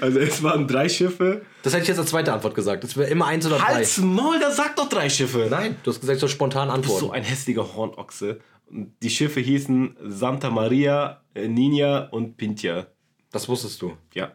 Also es waren drei Schiffe. Das hätte ich jetzt als zweite Antwort gesagt. Das wäre immer eins oder drei. Halt's Maul, da sag doch drei Schiffe. Nein, du hast gesagt, so spontan antworten. So ein hässlicher Hornochse. Die Schiffe hießen Santa Maria, äh, Nina und Pintia. Das wusstest du. Ja.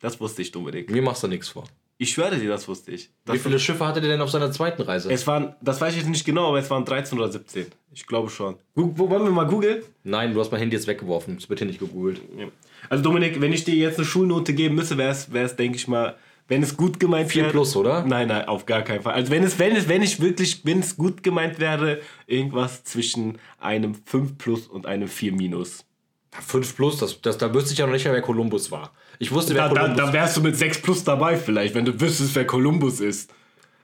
Das wusste ich, Dominik. Mir machst du nichts vor. Ich schwöre dir, das wusste ich. Das Wie viele Schiffe hatte der denn auf seiner zweiten Reise? es waren, das weiß ich jetzt nicht genau, aber es waren 13 oder 17. Ich glaube schon. Wo wollen wir mal googeln? Nein, du hast mein Handy jetzt weggeworfen. Es wird hier nicht gegoogelt. Ja. Also Dominik, wenn ich dir jetzt eine Schulnote geben müsste, wäre es, denke ich mal, wenn es gut gemeint 4 wäre. plus, oder? Nein, nein, auf gar keinen Fall. Also wenn es, wenn es, wenn ich wirklich, wenn es gut gemeint wäre, irgendwas zwischen einem 5 plus und einem 4 minus. 5 plus, das, das, da wüsste ich ja noch nicht mehr, wer Kolumbus war. Ich wusste, wer Da, da, Kolumbus da wärst du mit 6 plus dabei vielleicht, wenn du wüsstest, wer Kolumbus ist.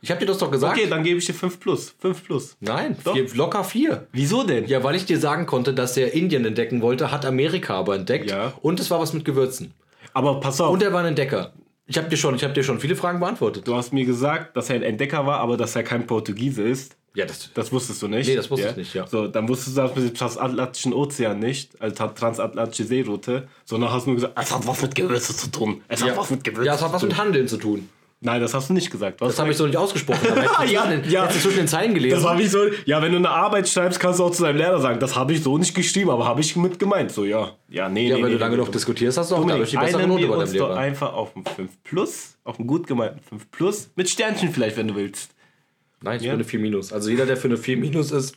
Ich hab dir das doch gesagt. Okay, dann gebe ich dir 5 plus. 5 plus. Nein, Doch. vier, locker 4. Wieso denn? Ja, weil ich dir sagen konnte, dass er Indien entdecken wollte, hat Amerika aber entdeckt. Ja. Und es war was mit Gewürzen. Aber pass auf, Und er war ein Entdecker. Ich habe dir schon, ich habe dir schon viele Fragen beantwortet. du hast mir gesagt, dass er ein Entdecker war, aber dass er kein Portugiese ist. Ja, das. Das wusstest du nicht? Nee, das wusste ich nicht, ja. So, dann wusstest du das mit dem transatlantischen Ozean nicht, also tra- transatlantische Seeroute, sondern hast nur gesagt, es hat was mit Gewürze zu tun. Es hat Ja, was mit Gewürze ja, es hat was mit Handeln zu tun. Nein, das hast du nicht gesagt. Was Das habe ich so nicht ausgesprochen. Ja, zwischen den, ja. zwischen den Zeilen gelesen. Das habe ich so. Ja, wenn du eine Arbeit schreibst, kannst du auch zu deinem Lehrer sagen, das habe ich so nicht geschrieben, aber habe ich mit gemeint. So, ja. Ja, nee, ja, nee. wenn nee, du lange nee, noch nee. diskutierst, hast du auch dadurch die bessere Note bei deinem doch Lehrer. einfach auf einen 5 Plus, auf einen gut gemeinten 5 Plus, mit Sternchen vielleicht, wenn du willst. Nein, ich Ja. bin eine 4 minus. Also jeder, der für eine 4 minus ist,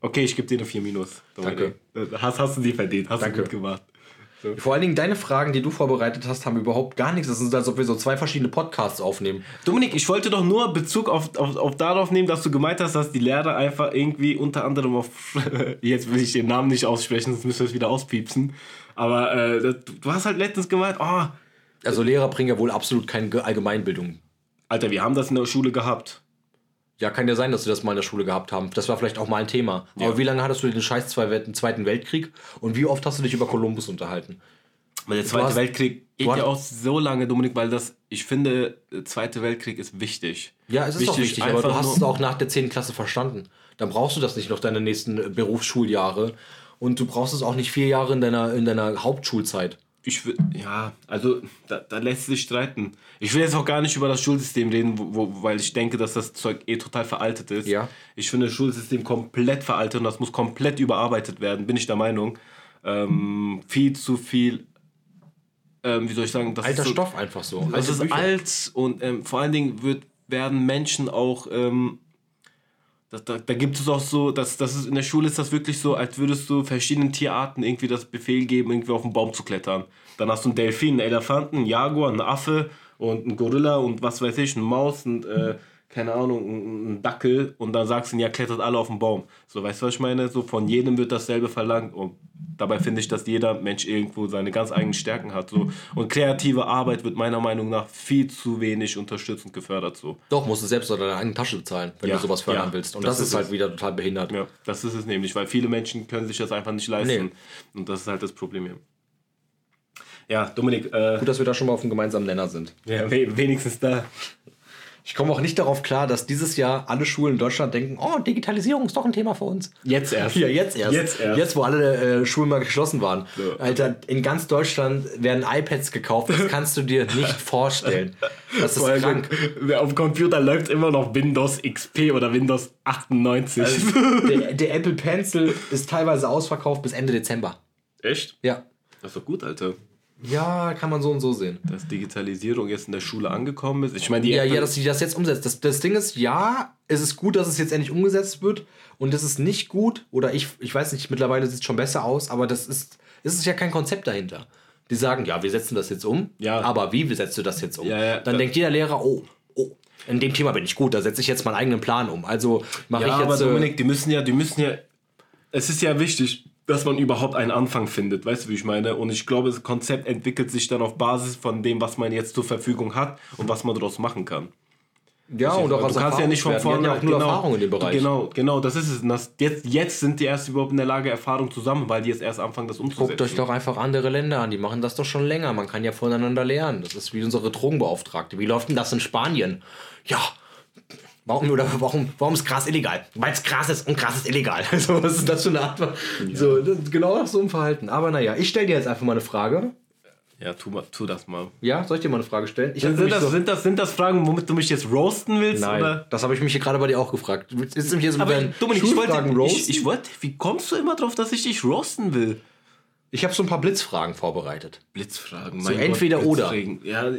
Okay, ich gebe dir eine 4 Minus. Dominik. Hast, hast du sie verdient, hast Danke. du gut gemacht. Vor allen Dingen deine Fragen, die du vorbereitet hast, haben überhaupt gar nichts. Das ist, als ob wir so zwei verschiedene Podcasts aufnehmen. Dominik, ich wollte doch nur Bezug auf, auf, auf darauf nehmen, dass du gemeint hast, dass die Lehrer einfach irgendwie unter anderem auf. Jetzt will ich den Namen nicht aussprechen, sonst müssen wir es wieder auspiepsen. Aber äh, das- du hast halt letztens gemeint, oh, Also Lehrer bringen ja wohl absolut keine Ge- Allgemeinbildung. Alter, wir haben das in der Schule gehabt. Ja, kann ja sein, dass sie das mal in der Schule gehabt haben. Das war vielleicht auch mal ein Thema. Aber wie lange hattest du den scheiß Zweiten Weltkrieg? Und wie oft hast du dich über Kolumbus unterhalten? Weil der Zweite hast- Weltkrieg geht ja auch so lange, Dominik, weil das, ich finde, der Zweite Weltkrieg ist wichtig. Ja, es ist doch wichtig, aber du hast es auch nach der 10. Klasse verstanden. Dann brauchst du das nicht noch deine nächsten Berufsschuljahre. Und du brauchst es auch nicht vier Jahre in deiner, in deiner Hauptschulzeit. Ich will, ja, also da, da lässt sich streiten. Ich will jetzt auch gar nicht über das Schulsystem reden, wo, wo, weil ich denke, dass das Zeug eh total veraltet ist. Ja. Ich finde das Schulsystem komplett veraltet und das muss komplett überarbeitet werden, bin ich der Meinung. Ähm, viel zu viel, ähm, wie soll ich sagen, das Alter ist so, Stoff einfach so. Das Alte ist Bücher. alt und ähm, vor allen Dingen wird, werden Menschen auch. Ähm, da, da, da gibt es auch so, dass das ist, in der Schule ist das wirklich so, als würdest du verschiedenen Tierarten irgendwie das Befehl geben, irgendwie auf den Baum zu klettern. Dann hast du einen Delfin, einen Elefanten, einen Jaguar, einen Affe und einen Gorilla und was weiß ich, eine Maus und äh, keine Ahnung, einen Dackel und dann sagst du, ja, klettert alle auf den Baum. So, weißt du, was ich meine? So von jedem wird dasselbe verlangt und dabei finde ich, dass jeder Mensch irgendwo seine ganz eigenen Stärken hat. So. Und kreative Arbeit wird meiner Meinung nach viel zu wenig unterstützend gefördert. So. Doch, musst du selbst aus deiner eigenen Tasche bezahlen, wenn Ja, du sowas fördern ja, willst. Und das das, ist halt es. wieder total behindert. Ja, das ist es nämlich, weil viele Menschen können sich das einfach nicht leisten. Nee. Und das ist halt das Problem hier. Ja, Dominik, äh, Gut, dass wir da schon mal auf einem gemeinsamen Nenner sind. ja, we wenigstens da. Ich komme auch nicht darauf klar, dass dieses Jahr alle Schulen in Deutschland denken, oh, Digitalisierung ist doch ein Thema für uns. Jetzt erst. Ja, jetzt erst. Jetzt erst. Jetzt, wo alle äh, Schulen mal geschlossen waren. Ja. Alter, in ganz Deutschland werden iPads gekauft. Das kannst du dir nicht vorstellen. Das ist allem, krank. Auf dem Computer läuft immer noch Windows XP oder Windows 98. Der, der Apple Pencil ist teilweise ausverkauft bis Ende Dezember. Echt? Ja. Das ist doch gut, Alter. Ja, kann man so und so sehen. Dass Digitalisierung jetzt in der Schule angekommen ist. Ich meine, die Ja, ja, dass sie das jetzt umsetzt. Das, das Ding ist, ja, es ist gut, dass es jetzt endlich umgesetzt wird. Und es ist nicht gut, oder ich, ich weiß nicht, mittlerweile sieht es schon besser aus, aber das ist, es ist ja kein Konzept dahinter. Die sagen, ja, wir setzen das jetzt um, Ja. aber wie setzt du das jetzt um? Ja, ja. Dann denkt jeder Lehrer, oh, oh, in dem Thema bin ich gut, da setze ich jetzt meinen eigenen Plan um. Also mache Ja, ich aber jetzt. äh, Dominik, die müssen ja, die müssen ja. Es ist ja wichtig, dass man überhaupt einen Anfang findet, weißt du, wie ich meine? Und ich glaube, das Konzept entwickelt sich dann auf Basis von dem, was man jetzt zur Verfügung hat und was man daraus machen kann. ja, und auch du aus kannst ja nicht von vorne ja auch nur Erfahrung in dem Bereich. Genau, genau, das ist es. Das, jetzt, jetzt sind die erst überhaupt in der Lage, Erfahrung zu sammeln, weil die jetzt erst anfangen, das umzusetzen. Guckt euch doch einfach andere Länder an, die machen das doch schon länger. Man kann ja voneinander lernen. Das ist wie unsere Drogenbeauftragte. Wie läuft denn das in Spanien? Ja. Warum, oder warum, warum ist Gras illegal? Weil es Gras ist und Gras ist illegal. So, was ist das für eine Art? So, das, genau so einem Verhalten. Aber naja, ich stelle dir jetzt einfach mal eine Frage. Ja, tu, mal, tu das mal. Ja, soll ich dir mal eine Frage stellen? Ich Sind nämlich das, so- sind, das, sind das Fragen, womit du mich jetzt roasten willst? Nein, Oder? das habe ich mich hier gerade bei dir auch gefragt. Ist nämlich jetzt Aber Dominik, ich wollte, ich, ich wollte, wie kommst du immer drauf, dass ich dich roasten will? ich habe so ein paar Blitzfragen vorbereitet. Blitzfragen, So entweder oder. Blitzfragen. Ja,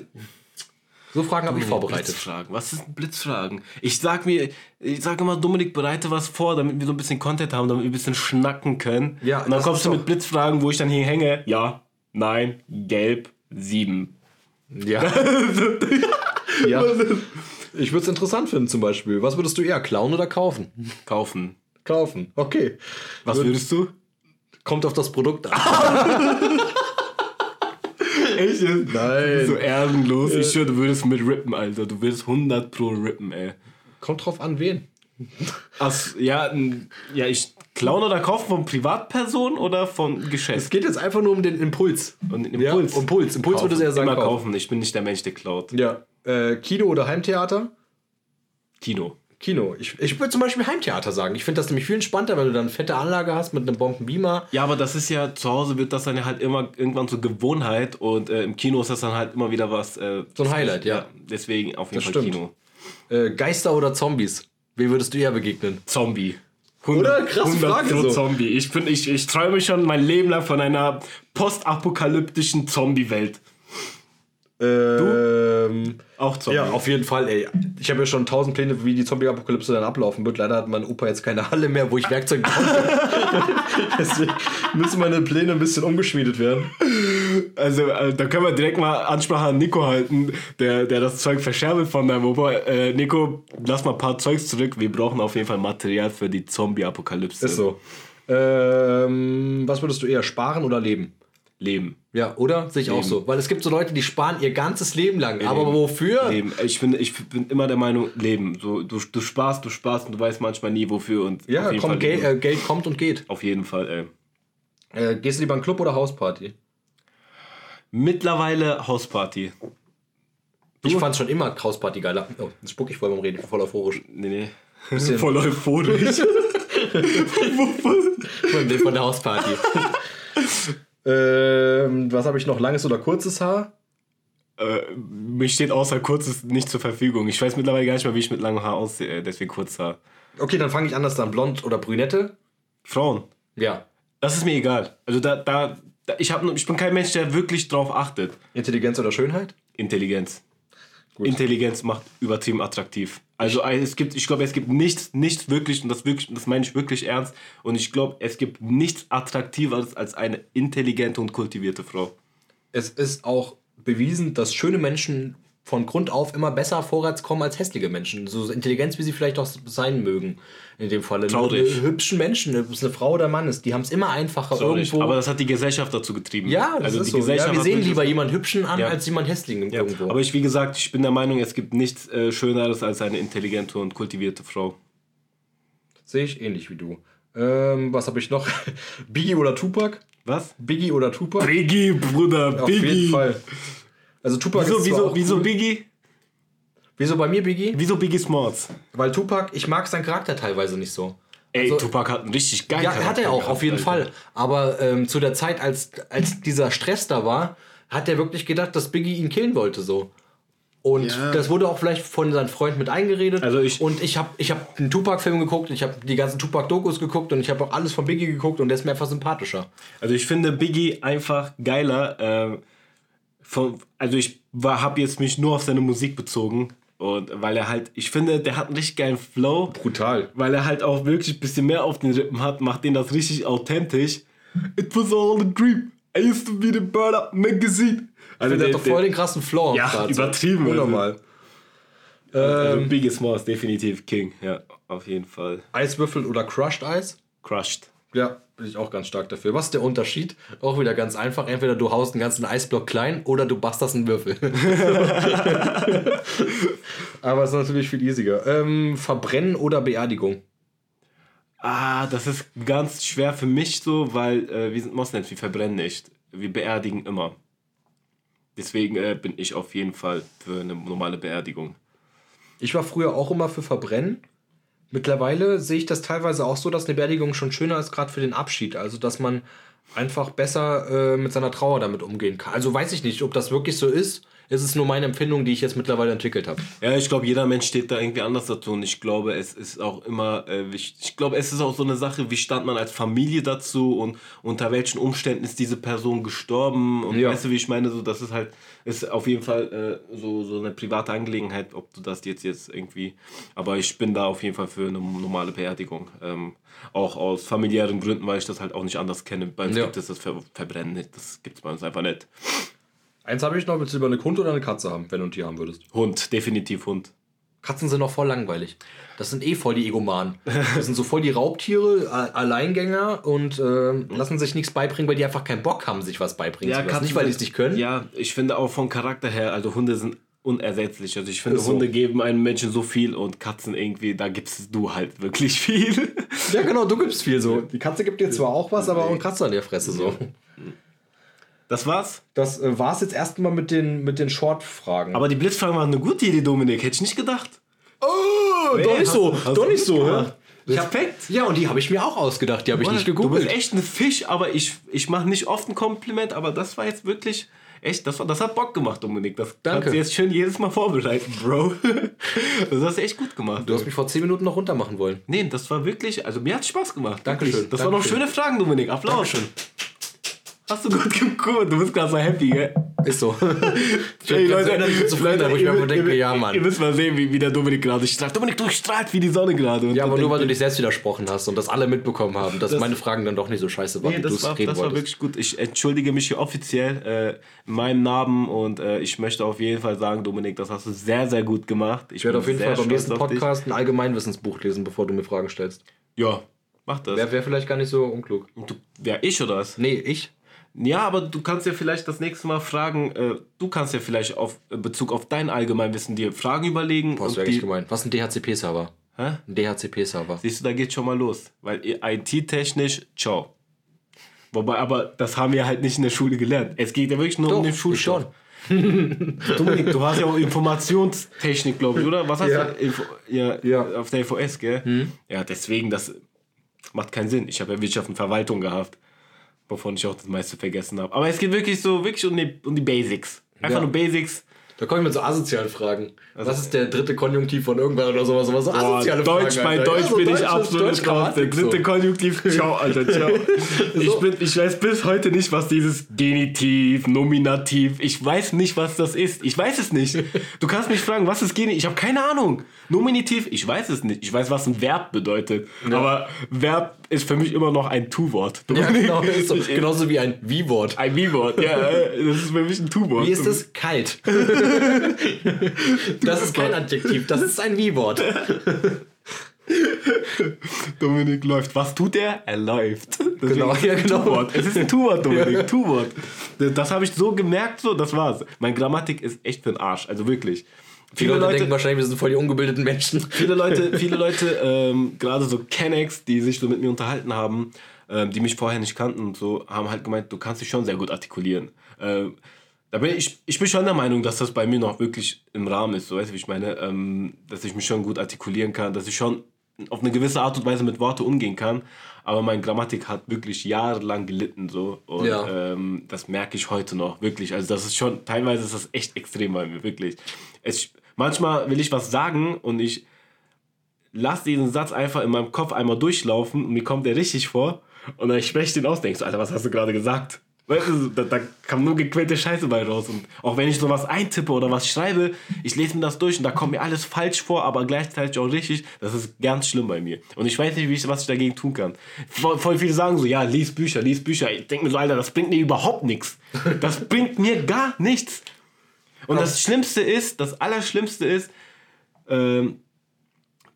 So Fragen habe ich vorbereitet. Blitzfragen. Was ein Blitzfragen? Ich sag mir, ich sage immer, Dominik, bereite was vor, damit wir so ein bisschen Content haben, damit wir ein bisschen schnacken können. Ja, Und dann kommst du mit Blitzfragen, wo ich dann hier hänge. Ja, nein, gelb, sieben. Ja. ja. Ich würde es interessant finden zum Beispiel. Was würdest du eher klauen oder kaufen? Kaufen. Kaufen. Okay. Was würdest du? Kommt auf das Produkt an. Echt? Nein. So ehrenlos. Ich schwöre, du würdest mit rippen, Alter. Du würdest 100 pro rippen, ey. Kommt drauf an, wen. Ach, ja, ja, ich klauen oder kaufen von Privatperson oder von Es Geschäft? geht jetzt einfach nur um den Impuls. Und den Ja, Impuls. Impuls. Impuls würde es eher sagen. Immer kaufen. kaufen. Ich bin nicht der Mensch, der klaut. Ja. Äh, Kino oder Heimtheater? Kino. Kino. Ich, ich würde zum Beispiel Heimtheater sagen. Ich finde das nämlich viel entspannter, wenn du dann eine fette Anlage hast mit einem Bombenbeamer. Ja, aber das ist ja, zu Hause wird das dann ja halt immer irgendwann zur Gewohnheit und äh, im Kino ist das dann halt immer wieder was. Äh, So ein Highlight, ja. Deswegen auf jeden Das Fall stimmt. Kino. Äh, Geister oder Zombies? Wem würdest du eher begegnen? Zombie. Oder? Krasse Frage so. Zombie. Ich, bin, ich, ich träume schon mein Leben lang von einer postapokalyptischen Zombie-Welt. Ähm, Auch Zombie. Ja, auf jeden Fall, ey. Ich habe ja schon tausend Pläne, wie die Zombie-Apokalypse dann ablaufen wird. Leider hat mein Opa jetzt keine Halle mehr, wo ich Werkzeug kann. Deswegen müssen meine Pläne ein bisschen umgeschmiedet werden. Also, äh, da können wir direkt mal Ansprache an Nico halten, der, der das Zeug verscherbelt von deinem Opa. Äh, Nico, lass mal ein paar Zeugs zurück. Wir brauchen auf jeden Fall Material für die Zombie-Apokalypse. Ist so. Ähm, was würdest du eher, sparen oder leben? Leben. Ja, oder? Sehe ich auch Leben. so. Weil es gibt so Leute, die sparen ihr ganzes Leben lang. Aber wofür? Leben. Ich bin, ich bin immer der Meinung, Leben. So, du, du sparst, du sparst und du weißt manchmal nie wofür. Und Ja, komm, Geld, Leben. äh, Geld kommt und geht. Auf jeden Fall, ey. Äh, gehst du lieber in Club oder Hausparty? Mittlerweile Hausparty. Ich fand schon immer Hausparty geiler. Oh, jetzt spuck ich voll beim Reden, ich bin voll euphorisch. Nee, nee. Bisschen- Voll euphorisch. Von der Hausparty. Ähm, was habe ich noch? Langes oder kurzes Haar? äh, mir steht außer kurzes nicht zur Verfügung. Ich weiß mittlerweile gar nicht mehr, wie ich mit langem Haar aussehe, äh, deswegen Kurzhaar. Okay, dann fange ich anders an. Blond oder Brünette? Frauen. Ja. Das ist mir egal. Also da, da, da ich, hab, ich bin kein Mensch, der wirklich drauf achtet. Intelligenz oder Schönheit? Intelligenz. Intelligenz macht übertrieben attraktiv. Also es gibt, ich glaube, es gibt nichts, nichts wirklich, und das wirklich, das meine ich wirklich ernst. Und ich glaube, es gibt nichts attraktiveres als eine intelligente und kultivierte Frau. Es ist auch bewiesen, dass schöne Menschen von Grund auf immer besser vorwärts kommen als hässliche Menschen. So Intelligenz, wie sie vielleicht auch sein mögen. In dem Falle. Traurig. Eine hübschen Menschen, ob es eine Frau oder Mann ist, die haben es immer einfacher irgendwo. Aber das hat die Gesellschaft dazu getrieben. ja, das also ist die so. Gesellschaft Ja, wir sehen lieber jemanden hübschen an Ja. als jemanden hässlichen Ja, irgendwo. aber ich, wie gesagt, ich bin der Meinung, es gibt nichts äh, Schöneres als eine intelligente und kultivierte Frau. Sehe ich ähnlich wie du. Ähm, was habe ich noch? Biggie oder Tupac? Was? Biggie oder Tupac? Biggie, Bruder, Auf Biggie. jeden Fall. Also Tupac Wieso, ist wieso, auch wieso cool. Biggie? Wieso bei mir Biggie? Wieso Biggie Smalls? Weil Tupac, ich mag seinen Charakter teilweise nicht so. Ey, Also- Tupac hat einen richtig geilen Ja, hat er auch, auf jeden Fall. Aber ähm, zu der Zeit, als, als dieser Stress da war, hat er wirklich gedacht, dass Biggie ihn killen wollte so. Und Ja. das wurde auch vielleicht von seinem Freund mit eingeredet. Also ich- und ich habe ich hab einen Tupac-Film geguckt, ich habe die ganzen Tupac-Dokus geguckt und ich habe auch alles von Biggie geguckt und der ist mir einfach sympathischer. Also ich finde Biggie einfach geiler. ähm, von, also ich habe jetzt mich nur auf seine Musik bezogen. Und weil er halt, ich finde, der hat einen richtig geilen Flow. Brutal. Weil er halt auch wirklich ein bisschen mehr auf den Rippen hat, macht den das richtig authentisch. It was all a dream. I used to be the bird up magazine. Also Der hat doch voll den krassen Flow. Ja, Start, so. übertrieben, Unnormal. also Biggie Smalls definitiv King. Ja, auf jeden Fall. Eiswürfel oder Crushed Eis? Crushed. Ja, bin ich auch ganz stark dafür. Was ist der Unterschied? Auch wieder ganz einfach. Entweder du haust einen ganzen Eisblock klein oder du basterst einen Würfel. Aber es ist natürlich viel easiger. Ähm, Verbrennen oder Beerdigung? Ah, das ist ganz schwer für mich so, weil äh, wir sind Moslems, wir verbrennen nicht. Wir beerdigen immer. Deswegen äh, bin ich auf jeden Fall für eine normale Beerdigung. Ich war früher auch immer für Verbrennen. Mittlerweile sehe ich das teilweise auch so, dass eine Beerdigung schon schöner ist, gerade für den Abschied. Also, dass man einfach besser äh, mit seiner Trauer damit umgehen kann. Also weiß ich nicht, ob das wirklich so ist. Es ist nur meine Empfindung, die ich jetzt mittlerweile entwickelt habe. Ja, ich glaube, jeder Mensch steht da irgendwie anders dazu und ich glaube, es ist auch immer äh, wichtig. Ich glaube, es ist auch so eine Sache, wie stand man als Familie dazu und unter welchen Umständen ist diese Person gestorben und Ja. weißt du, wie ich meine, so das ist halt ist auf jeden Fall äh, so so eine private Angelegenheit, ob du das jetzt jetzt irgendwie. Aber ich bin da auf jeden Fall für eine normale Beerdigung, ähm, auch aus familiären Gründen, weil ich das halt auch nicht anders kenne. Bei uns Ja. gibt es das Ver Verbrennen nicht, das gibt es bei uns einfach nicht. Eins habe ich noch, willst du lieber eine Hund oder eine Katze haben, wenn du ein Tier haben würdest? Hund, definitiv Hund. Katzen sind auch voll langweilig. Das sind eh voll die Egomanen. Das sind so voll die Raubtiere, A- Alleingänger und äh, lassen sich nichts beibringen, weil die einfach keinen Bock haben, sich was beibringen zu lassen. Katzen Nicht, weil die es nicht können. Ja, ich finde auch vom Charakter her, also Hunde sind unersetzlich. Also ich finde, so. Hunde geben einem Menschen so viel und Katzen irgendwie, da gibst du halt wirklich viel. Ja, genau, du gibst viel so. Die Katze gibt dir zwar auch was, aber auch ein Kratzer in der Fresse so. Das war's. Das äh, war es jetzt erstmal mit den, mit den Short-Fragen. Aber die Blitzfragen waren eine gute Idee, Dominik. Hätte ich nicht gedacht. Oh, Ey, doch nicht so, hast doch du nicht so. Respekt. ja, und die habe ich mir auch ausgedacht, die habe ich nicht Du gegoogelt. bist echt ein Fisch, aber ich, ich mache nicht oft ein Kompliment, aber das war jetzt wirklich echt, das, war, das hat Bock gemacht, Dominik. Das Danke. kannst du jetzt schön jedes Mal vorbereiten, Bro. das hast du echt gut gemacht. Du hast mich vor 10 Minuten noch runter machen wollen. Nee, das war wirklich, also mir hat Spaß gemacht. Dankeschön. Das waren noch Dankeschön. schöne Fragen, Dominik. Applaus. Hast du gut geguckt, du bist gerade so happy, gell? Ist so. ich Ey, bin ganz innerlich zufrieden, aber ich mir ihr, einfach denke, ihr, ja, Ihr Mann. müsst mal sehen, wie, wie der Dominik gerade strahlt. Dominik, du strahlst wie die Sonne gerade. Ja, aber nur weil du dich selbst widersprochen hast und das alle mitbekommen haben, dass Das- meine Fragen dann doch nicht so scheiße waren, Nee, wie du das es war, reden das war wolltest. wirklich gut. Ich entschuldige mich hier offiziell äh, in meinem Namen und äh, ich möchte auf jeden Fall sagen, Dominik, das hast du sehr, sehr gut gemacht. Ich werde auf jeden Fall beim nächsten Podcast. Ein Allgemeinwissensbuch lesen, bevor du mir Fragen stellst. Ja, mach das. Wäre wär vielleicht gar nicht so unklug. du, wer, ich oder was? Nee, ich? Ja, aber du kannst ja vielleicht das nächste Mal fragen, äh, du kannst ja vielleicht auf in Bezug auf dein Allgemeinwissen dir Fragen überlegen. Boah, das wäre gemeint. Was ist ein DHCP-Server? Hä? Ein DHCP-Server. Siehst du, da geht schon mal los. Weil IT-technisch, ciao. Wobei, aber das haben wir halt nicht in der Schule gelernt. Es geht ja wirklich nur um den Schulstoff. Dominik, du hast ja auch Informationstechnik, glaube ich, oder? Was hast Ja. du? Info, ja, Ja. Hm. Auf der FOS, gell? Ja, deswegen, das macht keinen Sinn. Ich habe ja Wirtschaft und Verwaltung gehabt, wovon ich auch das meiste vergessen habe. Aber es geht wirklich so, wirklich um die, um die Basics. Einfach Ja. nur Basics. Da komme ich mit so asozialen Fragen. Was ist der dritte Konjunktiv von irgendwann oder sowas? sowas so Boah, Deutsch, Fragen, bei. Deutsch Ja, so bin ich Deutsch- absolut raus. Der dritte so. Konjunktiv, ciao, Alter, ciao. ich, bin, ich weiß bis heute nicht, was dieses Genitiv, Nominativ, ich weiß nicht, was das ist. Ich weiß es nicht. Du kannst mich fragen, was ist Genitiv? Ich habe keine Ahnung. Nominativ, ich weiß es nicht. Ich weiß, was ein Verb bedeutet. Aber Verb ist für mich immer noch ein Tu-Wort. Ja, genau. So, genauso wie ein Wie-Wort. Ein Wie-Wort, ja. Das ist für mich ein Tu-Wort. Wie ist es? Kalt. das ist kein Adjektiv, das ist ein Wie-Wort. Dominik läuft. Was tut er? Er läuft. Deswegen Genau, ja, ein genau. Tu-Wort. Es ist ein Tu-Wort, Dominik. Tu-Wort. Das, habe ich so gemerkt, so, das war's. Meine Grammatik ist echt für den Arsch. Also wirklich. Die Viele Leute, Leute, denken wahrscheinlich, wir sind voll die ungebildeten Menschen. viele Leute, viele Leute ähm, gerade so Kennex, die sich so mit mir unterhalten haben, ähm, die mich vorher nicht kannten und so, haben halt gemeint, du kannst dich schon sehr gut artikulieren. Ähm, Da bin ich, ich bin schon der Meinung, dass das bei mir noch wirklich im Rahmen ist. So, weißt du, wie ich meine? Ähm, dass ich mich schon gut artikulieren kann, dass ich schon auf eine gewisse Art und Weise mit Worte umgehen kann. Aber meine Grammatik hat wirklich jahrelang gelitten. So. Und Ja. ähm, das merke ich heute noch, wirklich. Also das ist schon, teilweise ist das echt extrem bei mir, wirklich. Es, manchmal will ich was sagen und ich lass diesen Satz einfach in meinem Kopf einmal durchlaufen und mir kommt der richtig vor und dann spreche ich den aus, denkst du, Alter, was hast du gerade gesagt? Weißt du, da, da kam nur gequälte Scheiße bei raus. Und auch wenn ich sowas eintippe oder was schreibe, ich lese mir das durch und da kommt mir alles falsch vor, aber gleichzeitig auch richtig. Das ist ganz schlimm bei mir. Und ich weiß nicht, wie ich, was ich dagegen tun kann. Voll, voll viele sagen so, ja, lies Bücher, lies Bücher. Ich denke mir so, Alter, das bringt mir überhaupt nichts. Das bringt mir gar nichts. Und das Schlimmste ist, das Allerschlimmste ist, ähm,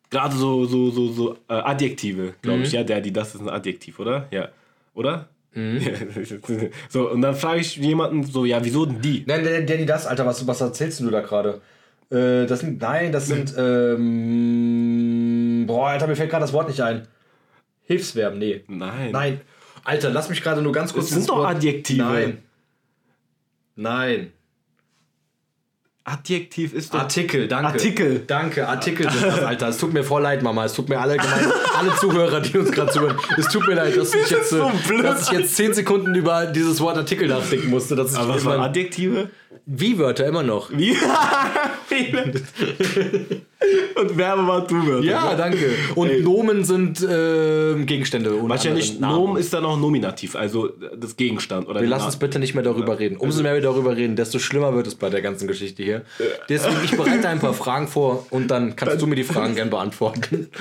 gerade so, so, so, so äh, Adjektive, glaube ich. Ja, der, die, das ist ein Adjektiv, oder? Ja. Oder? Ja, so, und dann frage ich jemanden so, ja, wieso denn die? Nein, Danny, Danny, das, Alter, was, was erzählst du da gerade? Äh, das sind, nein, das sind, ähm, boah, Alter, mir fällt gerade das Wort nicht ein. Hilfsverben, nee. Nein. Nein. Alter, lass mich gerade nur ganz kurz. Das sind doch Adjektive. Nein. Nein. Adjektiv ist doch. Artikel, danke. Artikel. Danke, Artikel sind das, Alter. Es tut mir voll leid, Mama. Es tut mir alle, gemein, alle Zuhörer, die uns gerade zuhören. Es tut mir leid, dass ich, jetzt, so äh, blöd. dass ich jetzt 10 Sekunden über dieses Wort Artikel nachdenken musste. Das ist Aber was waren Adjektive? Wie-Wörter immer noch. Wie? und Verbe waren Tu-Wörter. Ja, danke. Und Ey. Nomen sind ähm, Gegenstände. Wahrscheinlich. Nomen ist dann auch Nominativ, also das Gegenstand. Oder Wir lassen uns bitte nicht mehr darüber reden. Umso mehr wir darüber reden, desto schlimmer wird es bei der ganzen Geschichte hier. Deswegen, ich bereite ein paar Fragen vor und dann kannst du mir die Fragen gern beantworten.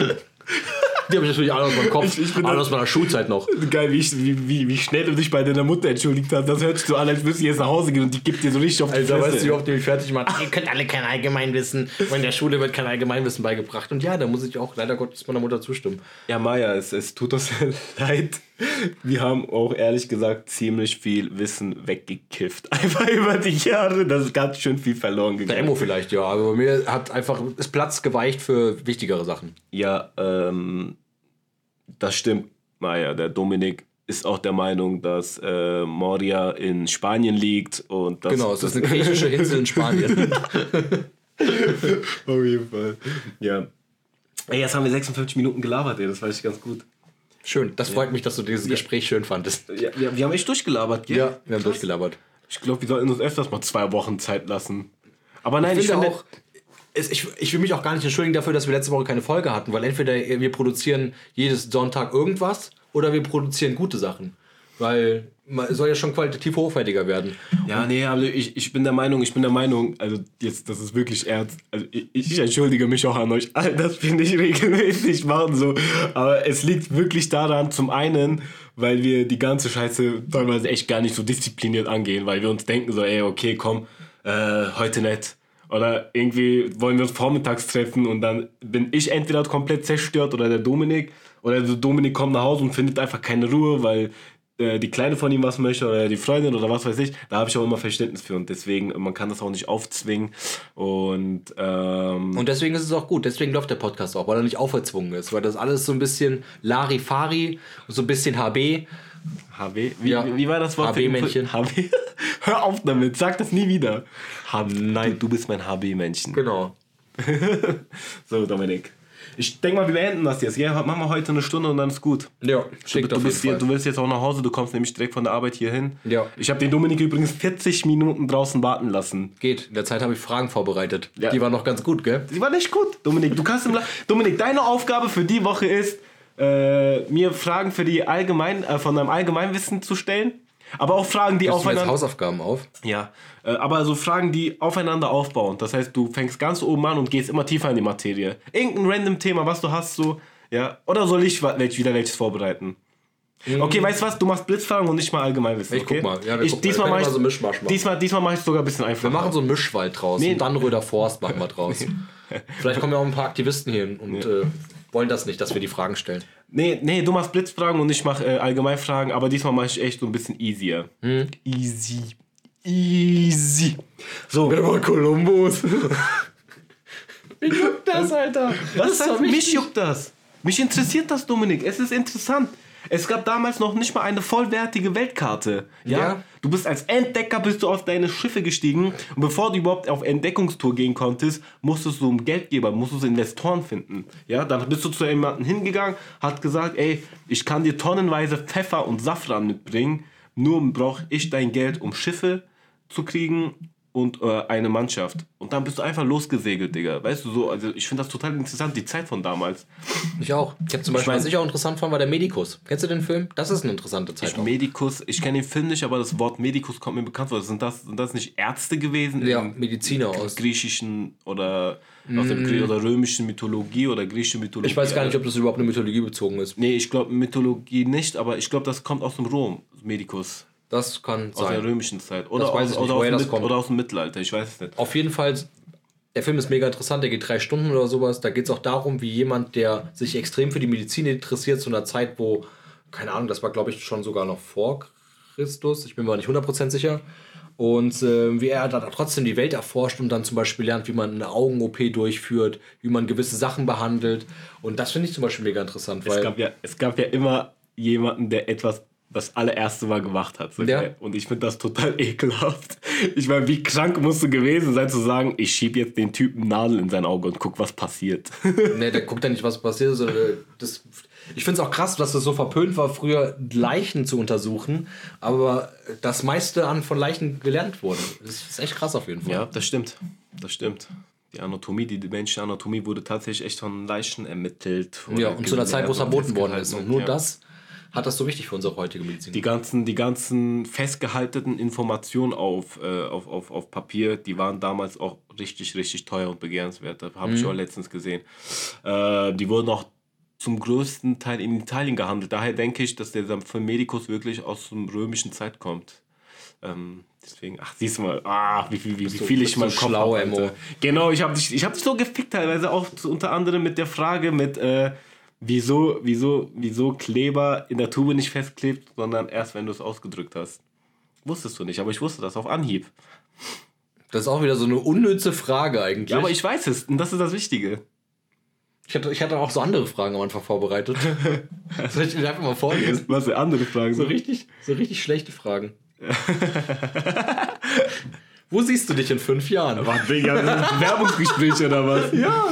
Die habe ich natürlich alle aus meinem Kopf, Ich- ich bin alle aus meiner Schulzeit noch. Geil, wie, ich, wie, wie, wie schnell du dich bei deiner Mutter entschuldigt hast. Das hört sich so an, als würdest du jetzt nach Hause gehen und die gibt dir so richtig auf die Also, Fresse. weißt du, wie oft die mich fertig machen? Ihr könnt alle kein Allgemeinwissen. Und in der Schule wird kein Allgemeinwissen beigebracht. Und ja, da muss ich auch leider Gottes meiner Mutter zustimmen. Ja, Maja, es, es tut uns leid. Wir haben auch ehrlich gesagt ziemlich viel Wissen weggekifft. Einfach über die Jahre. Das ist ganz schön viel verloren gegangen. Emo vielleicht, ja. Aber bei mir hat einfach ist Platz geweicht für wichtigere Sachen. Ja, ähm, das stimmt, Maja. Der Dominik ist auch der Meinung, dass äh, Moria in Spanien liegt. Und das, Genau, es ist eine griechische Insel in Spanien. Auf jeden Fall. Ja. Ey, jetzt haben wir 56 Minuten gelabert, ey. Das weiß ich ganz gut. Schön, das freut mich, dass du dieses Gespräch schön fandest. Ja, wir, wir haben echt durchgelabert, gell? Ja, wir haben durchgelabert. Ich glaube, wir sollten uns öfters mal zwei Wochen Zeit lassen. Aber nein, Ich ich, auch, ich, ich will mich auch gar nicht entschuldigen dafür, dass wir letzte Woche keine Folge hatten, weil entweder wir produzieren jedes Sonntag irgendwas oder wir produzieren gute Sachen. Weil man soll ja schon qualitativ hochwertiger werden. Ja, nee, aber ich, ich bin der Meinung, ich bin der Meinung, also jetzt, das ist wirklich ernst. Also ich, ich entschuldige mich auch an euch das wir nicht regelmäßig machen so. Aber es liegt wirklich daran, zum einen, weil wir die ganze Scheiße teilweise echt gar nicht so diszipliniert angehen, weil wir uns denken so, ey, okay, komm, äh, heute nicht. Oder irgendwie wollen wir uns vormittags treffen und dann bin ich entweder komplett zerstört oder der Dominik. Oder der Dominik kommt nach Hause und findet einfach keine Ruhe, weil die Kleine von ihm was möchte oder die Freundin oder was weiß ich. Da habe ich auch immer Verständnis für und deswegen, man kann das auch nicht aufzwingen. Und ähm, Und deswegen ist es auch gut, deswegen läuft der Podcast auch, weil er nicht auferzwungen ist, weil das alles so ein bisschen Larifari, so ein bisschen HB. HW? Wie, Ja. wie, wie war das Wort? HB-Männchen. HB? Hör auf damit, sag das nie wieder. H Nein, du bist mein HB-Männchen. Genau. So, Dominik. Ich denke mal, wir beenden das jetzt. Ja, machen wir heute eine Stunde und dann ist gut. Ja, Du, schickt du, auf bist, du willst jetzt auch nach Hause, du kommst nämlich direkt von der Arbeit hier hin. Ja. Ich habe den Dominik übrigens 40 Minuten draußen warten lassen. Geht. In der Zeit habe ich Fragen vorbereitet. Ja. Die waren noch ganz gut, gell? Die war nicht gut, Dominik. Du kannst im Dominik, deine Aufgabe für die Woche ist, äh, mir Fragen für die allgemein, äh, von deinem Allgemeinwissen zu stellen. Aber auch Fragen, die du mir jetzt aufeinander. Hausaufgaben auf? Ja, äh, aber so Fragen, die aufeinander aufbauen. Das heißt, du fängst ganz oben an und gehst immer tiefer in die Materie. Irgendein random Thema, was du hast, so, ja. Oder soll ich wieder welches vorbereiten? Okay, weißt du was? Du machst Blitzfragen und nicht mal Allgemeinwissen. Ich guck okay? mal. Ja, ich, mal. diesmal mache können ich mal so Mischmasch machen. Diesmal, diesmal mache ich es sogar ein bisschen einfacher. Wir machen so einen Mischwald draus. Nee. Und dann Röder Forst machen wir draus. Vielleicht kommen ja auch ein paar Aktivisten hier hin und äh, wollen das nicht, dass wir die Fragen stellen. Nee, nee, du machst Blitzfragen und ich mache äh, Allgemeinfragen, aber diesmal mache ich echt so ein bisschen easier. Hm? Easy. Easy. So. Wer war Kolumbus? Wie juckt das, Alter? Was ist heißt, mich juckt das? Mich interessiert das, Dominik. Es ist interessant. Es gab damals noch nicht mal eine vollwertige Weltkarte. Ja? Ja. Du bist als Entdecker bist du auf deine Schiffe gestiegen und bevor du überhaupt auf Entdeckungstour gehen konntest, musstest du einen Geldgeber, musstest du Investoren finden. Ja, dann bist du zu jemandem hingegangen, hat gesagt, ey, ich kann dir tonnenweise Pfeffer und Safran mitbringen, nur brauche ich dein Geld, um Schiffe zu kriegen und äh, eine Mannschaft. Und dann bist du einfach losgesegelt, Digga. Weißt du so, also ich finde das total interessant, die Zeit von damals. Ich auch. Ich habe zum Beispiel, mein- was ich auch interessant fand, war der Medikus. Kennst du den Film? Das ist eine interessante Zeit. Ich, auch. Medikus, ich kenne den Film nicht, aber das Wort Medikus kommt mir bekannt vor. Sind das, sind das nicht Ärzte gewesen? Ja, Mediziner aus. griechischen oder aus der Grie- oder römischen Mythologie oder griechische Mythologie. Ich weiß gar nicht, ob das überhaupt eine Mythologie bezogen ist. Nee, ich glaube Mythologie nicht, aber ich glaube, das kommt aus dem Rom, Medikus. Das kann Aus der sein. römischen Zeit. Oder, Das weiß aus, ich nicht, oder, aus oder aus dem Mittelalter, ich weiß es nicht. Auf jeden Fall, der Film ist mega interessant, der geht drei Stunden oder sowas. Da geht es auch darum, wie jemand, der sich extrem für die Medizin interessiert, zu einer Zeit, wo, keine Ahnung, das war glaube ich schon sogar noch vor Christus, ich bin mir nicht 100% sicher. Und äh, wie er da trotzdem die Welt erforscht und dann zum Beispiel lernt, wie man eine Augen-OP durchführt, wie man gewisse Sachen behandelt. Und das finde ich zum Beispiel mega interessant, Es weil gab, ja, es gab ja immer jemanden, der etwas das allererste Mal gemacht hat. Ja. Und ich finde das total ekelhaft. Ich meine, wie krank musst du gewesen sein, zu sagen, ich schieb jetzt den Typen Nadel in sein Auge und guck, was passiert. Nee, der guckt ja nicht, was passiert. Das, ich finde es auch krass, dass das so verpönt war, früher Leichen zu untersuchen, aber das meiste an von Leichen gelernt wurde. Das ist echt krass auf jeden Fall. Ja, das stimmt. Das stimmt. Die Anatomie, die, die menschliche Anatomie wurde tatsächlich echt von Leichen ermittelt. Ja, und zu einer Zeit, wo es verboten worden ist. Und nur Ja. das hat das so wichtig für unsere heutige Medizin. Die ganzen, die ganzen festgehaltenen Informationen auf, äh, auf, auf, auf Papier, die waren damals auch richtig, richtig teuer und begehrenswert. Das habe ich auch letztens gesehen. Äh, die wurden auch zum größten Teil in Italien gehandelt. Daher denke ich, dass der Film Medicus wirklich aus der römischen Zeit kommt. Ähm, deswegen, ach, siehst du mal, ah, wie, viel- wie, wie du- viel ich bist mal du schlau, Emo. Genau, ich habe dich, ich hab dich so gefickt teilweise auch unter anderem mit der Frage mit, äh, wieso, wieso, wieso Kleber in der Tube nicht festklebt, sondern erst, wenn du es ausgedrückt hast. Wusstest du nicht, aber ich wusste das auf Anhieb. Das ist auch wieder so eine unnütze Frage eigentlich. Ja, aber ich weiß es und das ist das Wichtige. ich, hatte, ich hatte auch so andere Fragen am Anfang vorbereitet. Soll ich dir einfach mal vorlesen? Was für andere Fragen So richtig, so richtig schlechte Fragen. Wo siehst du dich in fünf Jahren? Was, Digga, das ist ein Bewerbungsgespräch oder was? Ja.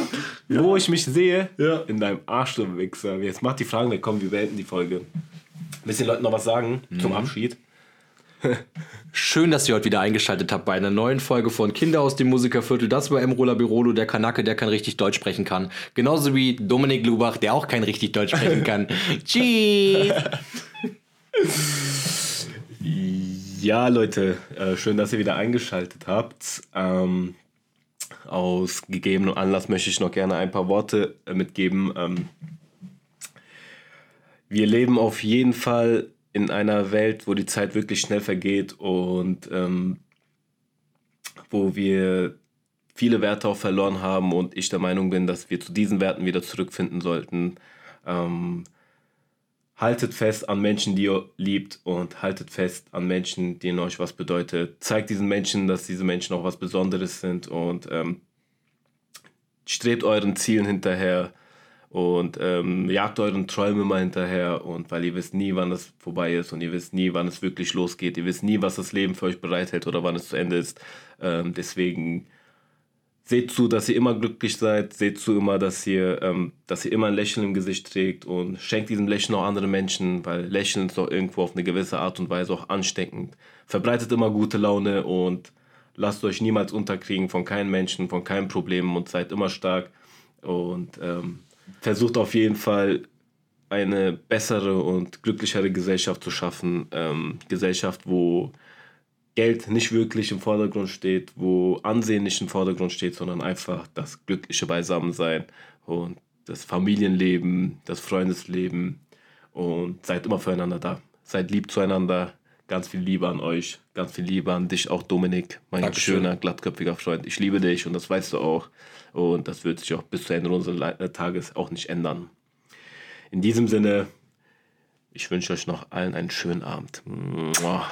Wo ich mich sehe? Ja. In deinem Arsch, du Wichser. Jetzt mach die Fragen, dann kommen wir beenden die Folge. Willst du den Leuten noch was sagen zum Abschied? Schön, dass ihr heute wieder eingeschaltet habt bei einer neuen Folge von Kinder aus dem Musikerviertel. Das war Emrola Birolo, der Kanake, der kein richtig Deutsch sprechen kann. Genauso wie Dominik Lubach, der auch kein richtig Deutsch sprechen kann. Tschüss! Ja, Leute, äh, schön, dass ihr wieder eingeschaltet habt. Ähm, aus gegebenem Anlass möchte ich noch gerne ein paar Worte äh, mitgeben. Ähm, wir leben auf jeden Fall in einer Welt, wo die Zeit wirklich schnell vergeht und ähm, wo wir viele Werte auch verloren haben und ich der Meinung bin, dass wir zu diesen Werten wieder zurückfinden sollten. Ähm, haltet fest an Menschen, die ihr liebt und haltet fest an Menschen, denen euch was bedeutet. Zeigt diesen Menschen, dass diese Menschen auch was Besonderes sind und ähm, strebt euren Zielen hinterher und ähm, jagt euren Träumen mal hinterher und weil ihr wisst nie, wann das vorbei ist und ihr wisst nie, wann es wirklich losgeht. Ihr wisst nie, was das Leben für euch bereithält oder wann es zu Ende ist. Ähm, deswegen seht zu, dass ihr immer glücklich seid, seht zu immer, dass ihr, ähm, dass ihr immer ein Lächeln im Gesicht trägt und schenkt diesem Lächeln auch andere Menschen, weil Lächeln ist doch irgendwo auf eine gewisse Art und Weise auch ansteckend. Verbreitet immer gute Laune und lasst euch niemals unterkriegen von keinem Menschen, von keinem Problem und seid immer stark und ähm, versucht auf jeden Fall eine bessere und glücklichere Gesellschaft zu schaffen. Ähm, Gesellschaft, wo Geld nicht wirklich im Vordergrund steht, wo Ansehen nicht im Vordergrund steht, sondern einfach das glückliche Beisammensein und das Familienleben, das Freundesleben und seid immer füreinander da. Seid lieb zueinander. Ganz viel Liebe an euch, ganz viel Liebe an dich auch, Dominik, mein Dankeschön. schöner, glattköpfiger Freund. Ich liebe dich und das weißt du auch. Und das wird sich auch bis zu Ende unseres äh, Tages auch nicht ändern. In diesem Sinne, ich wünsche euch noch allen einen schönen Abend. Mua.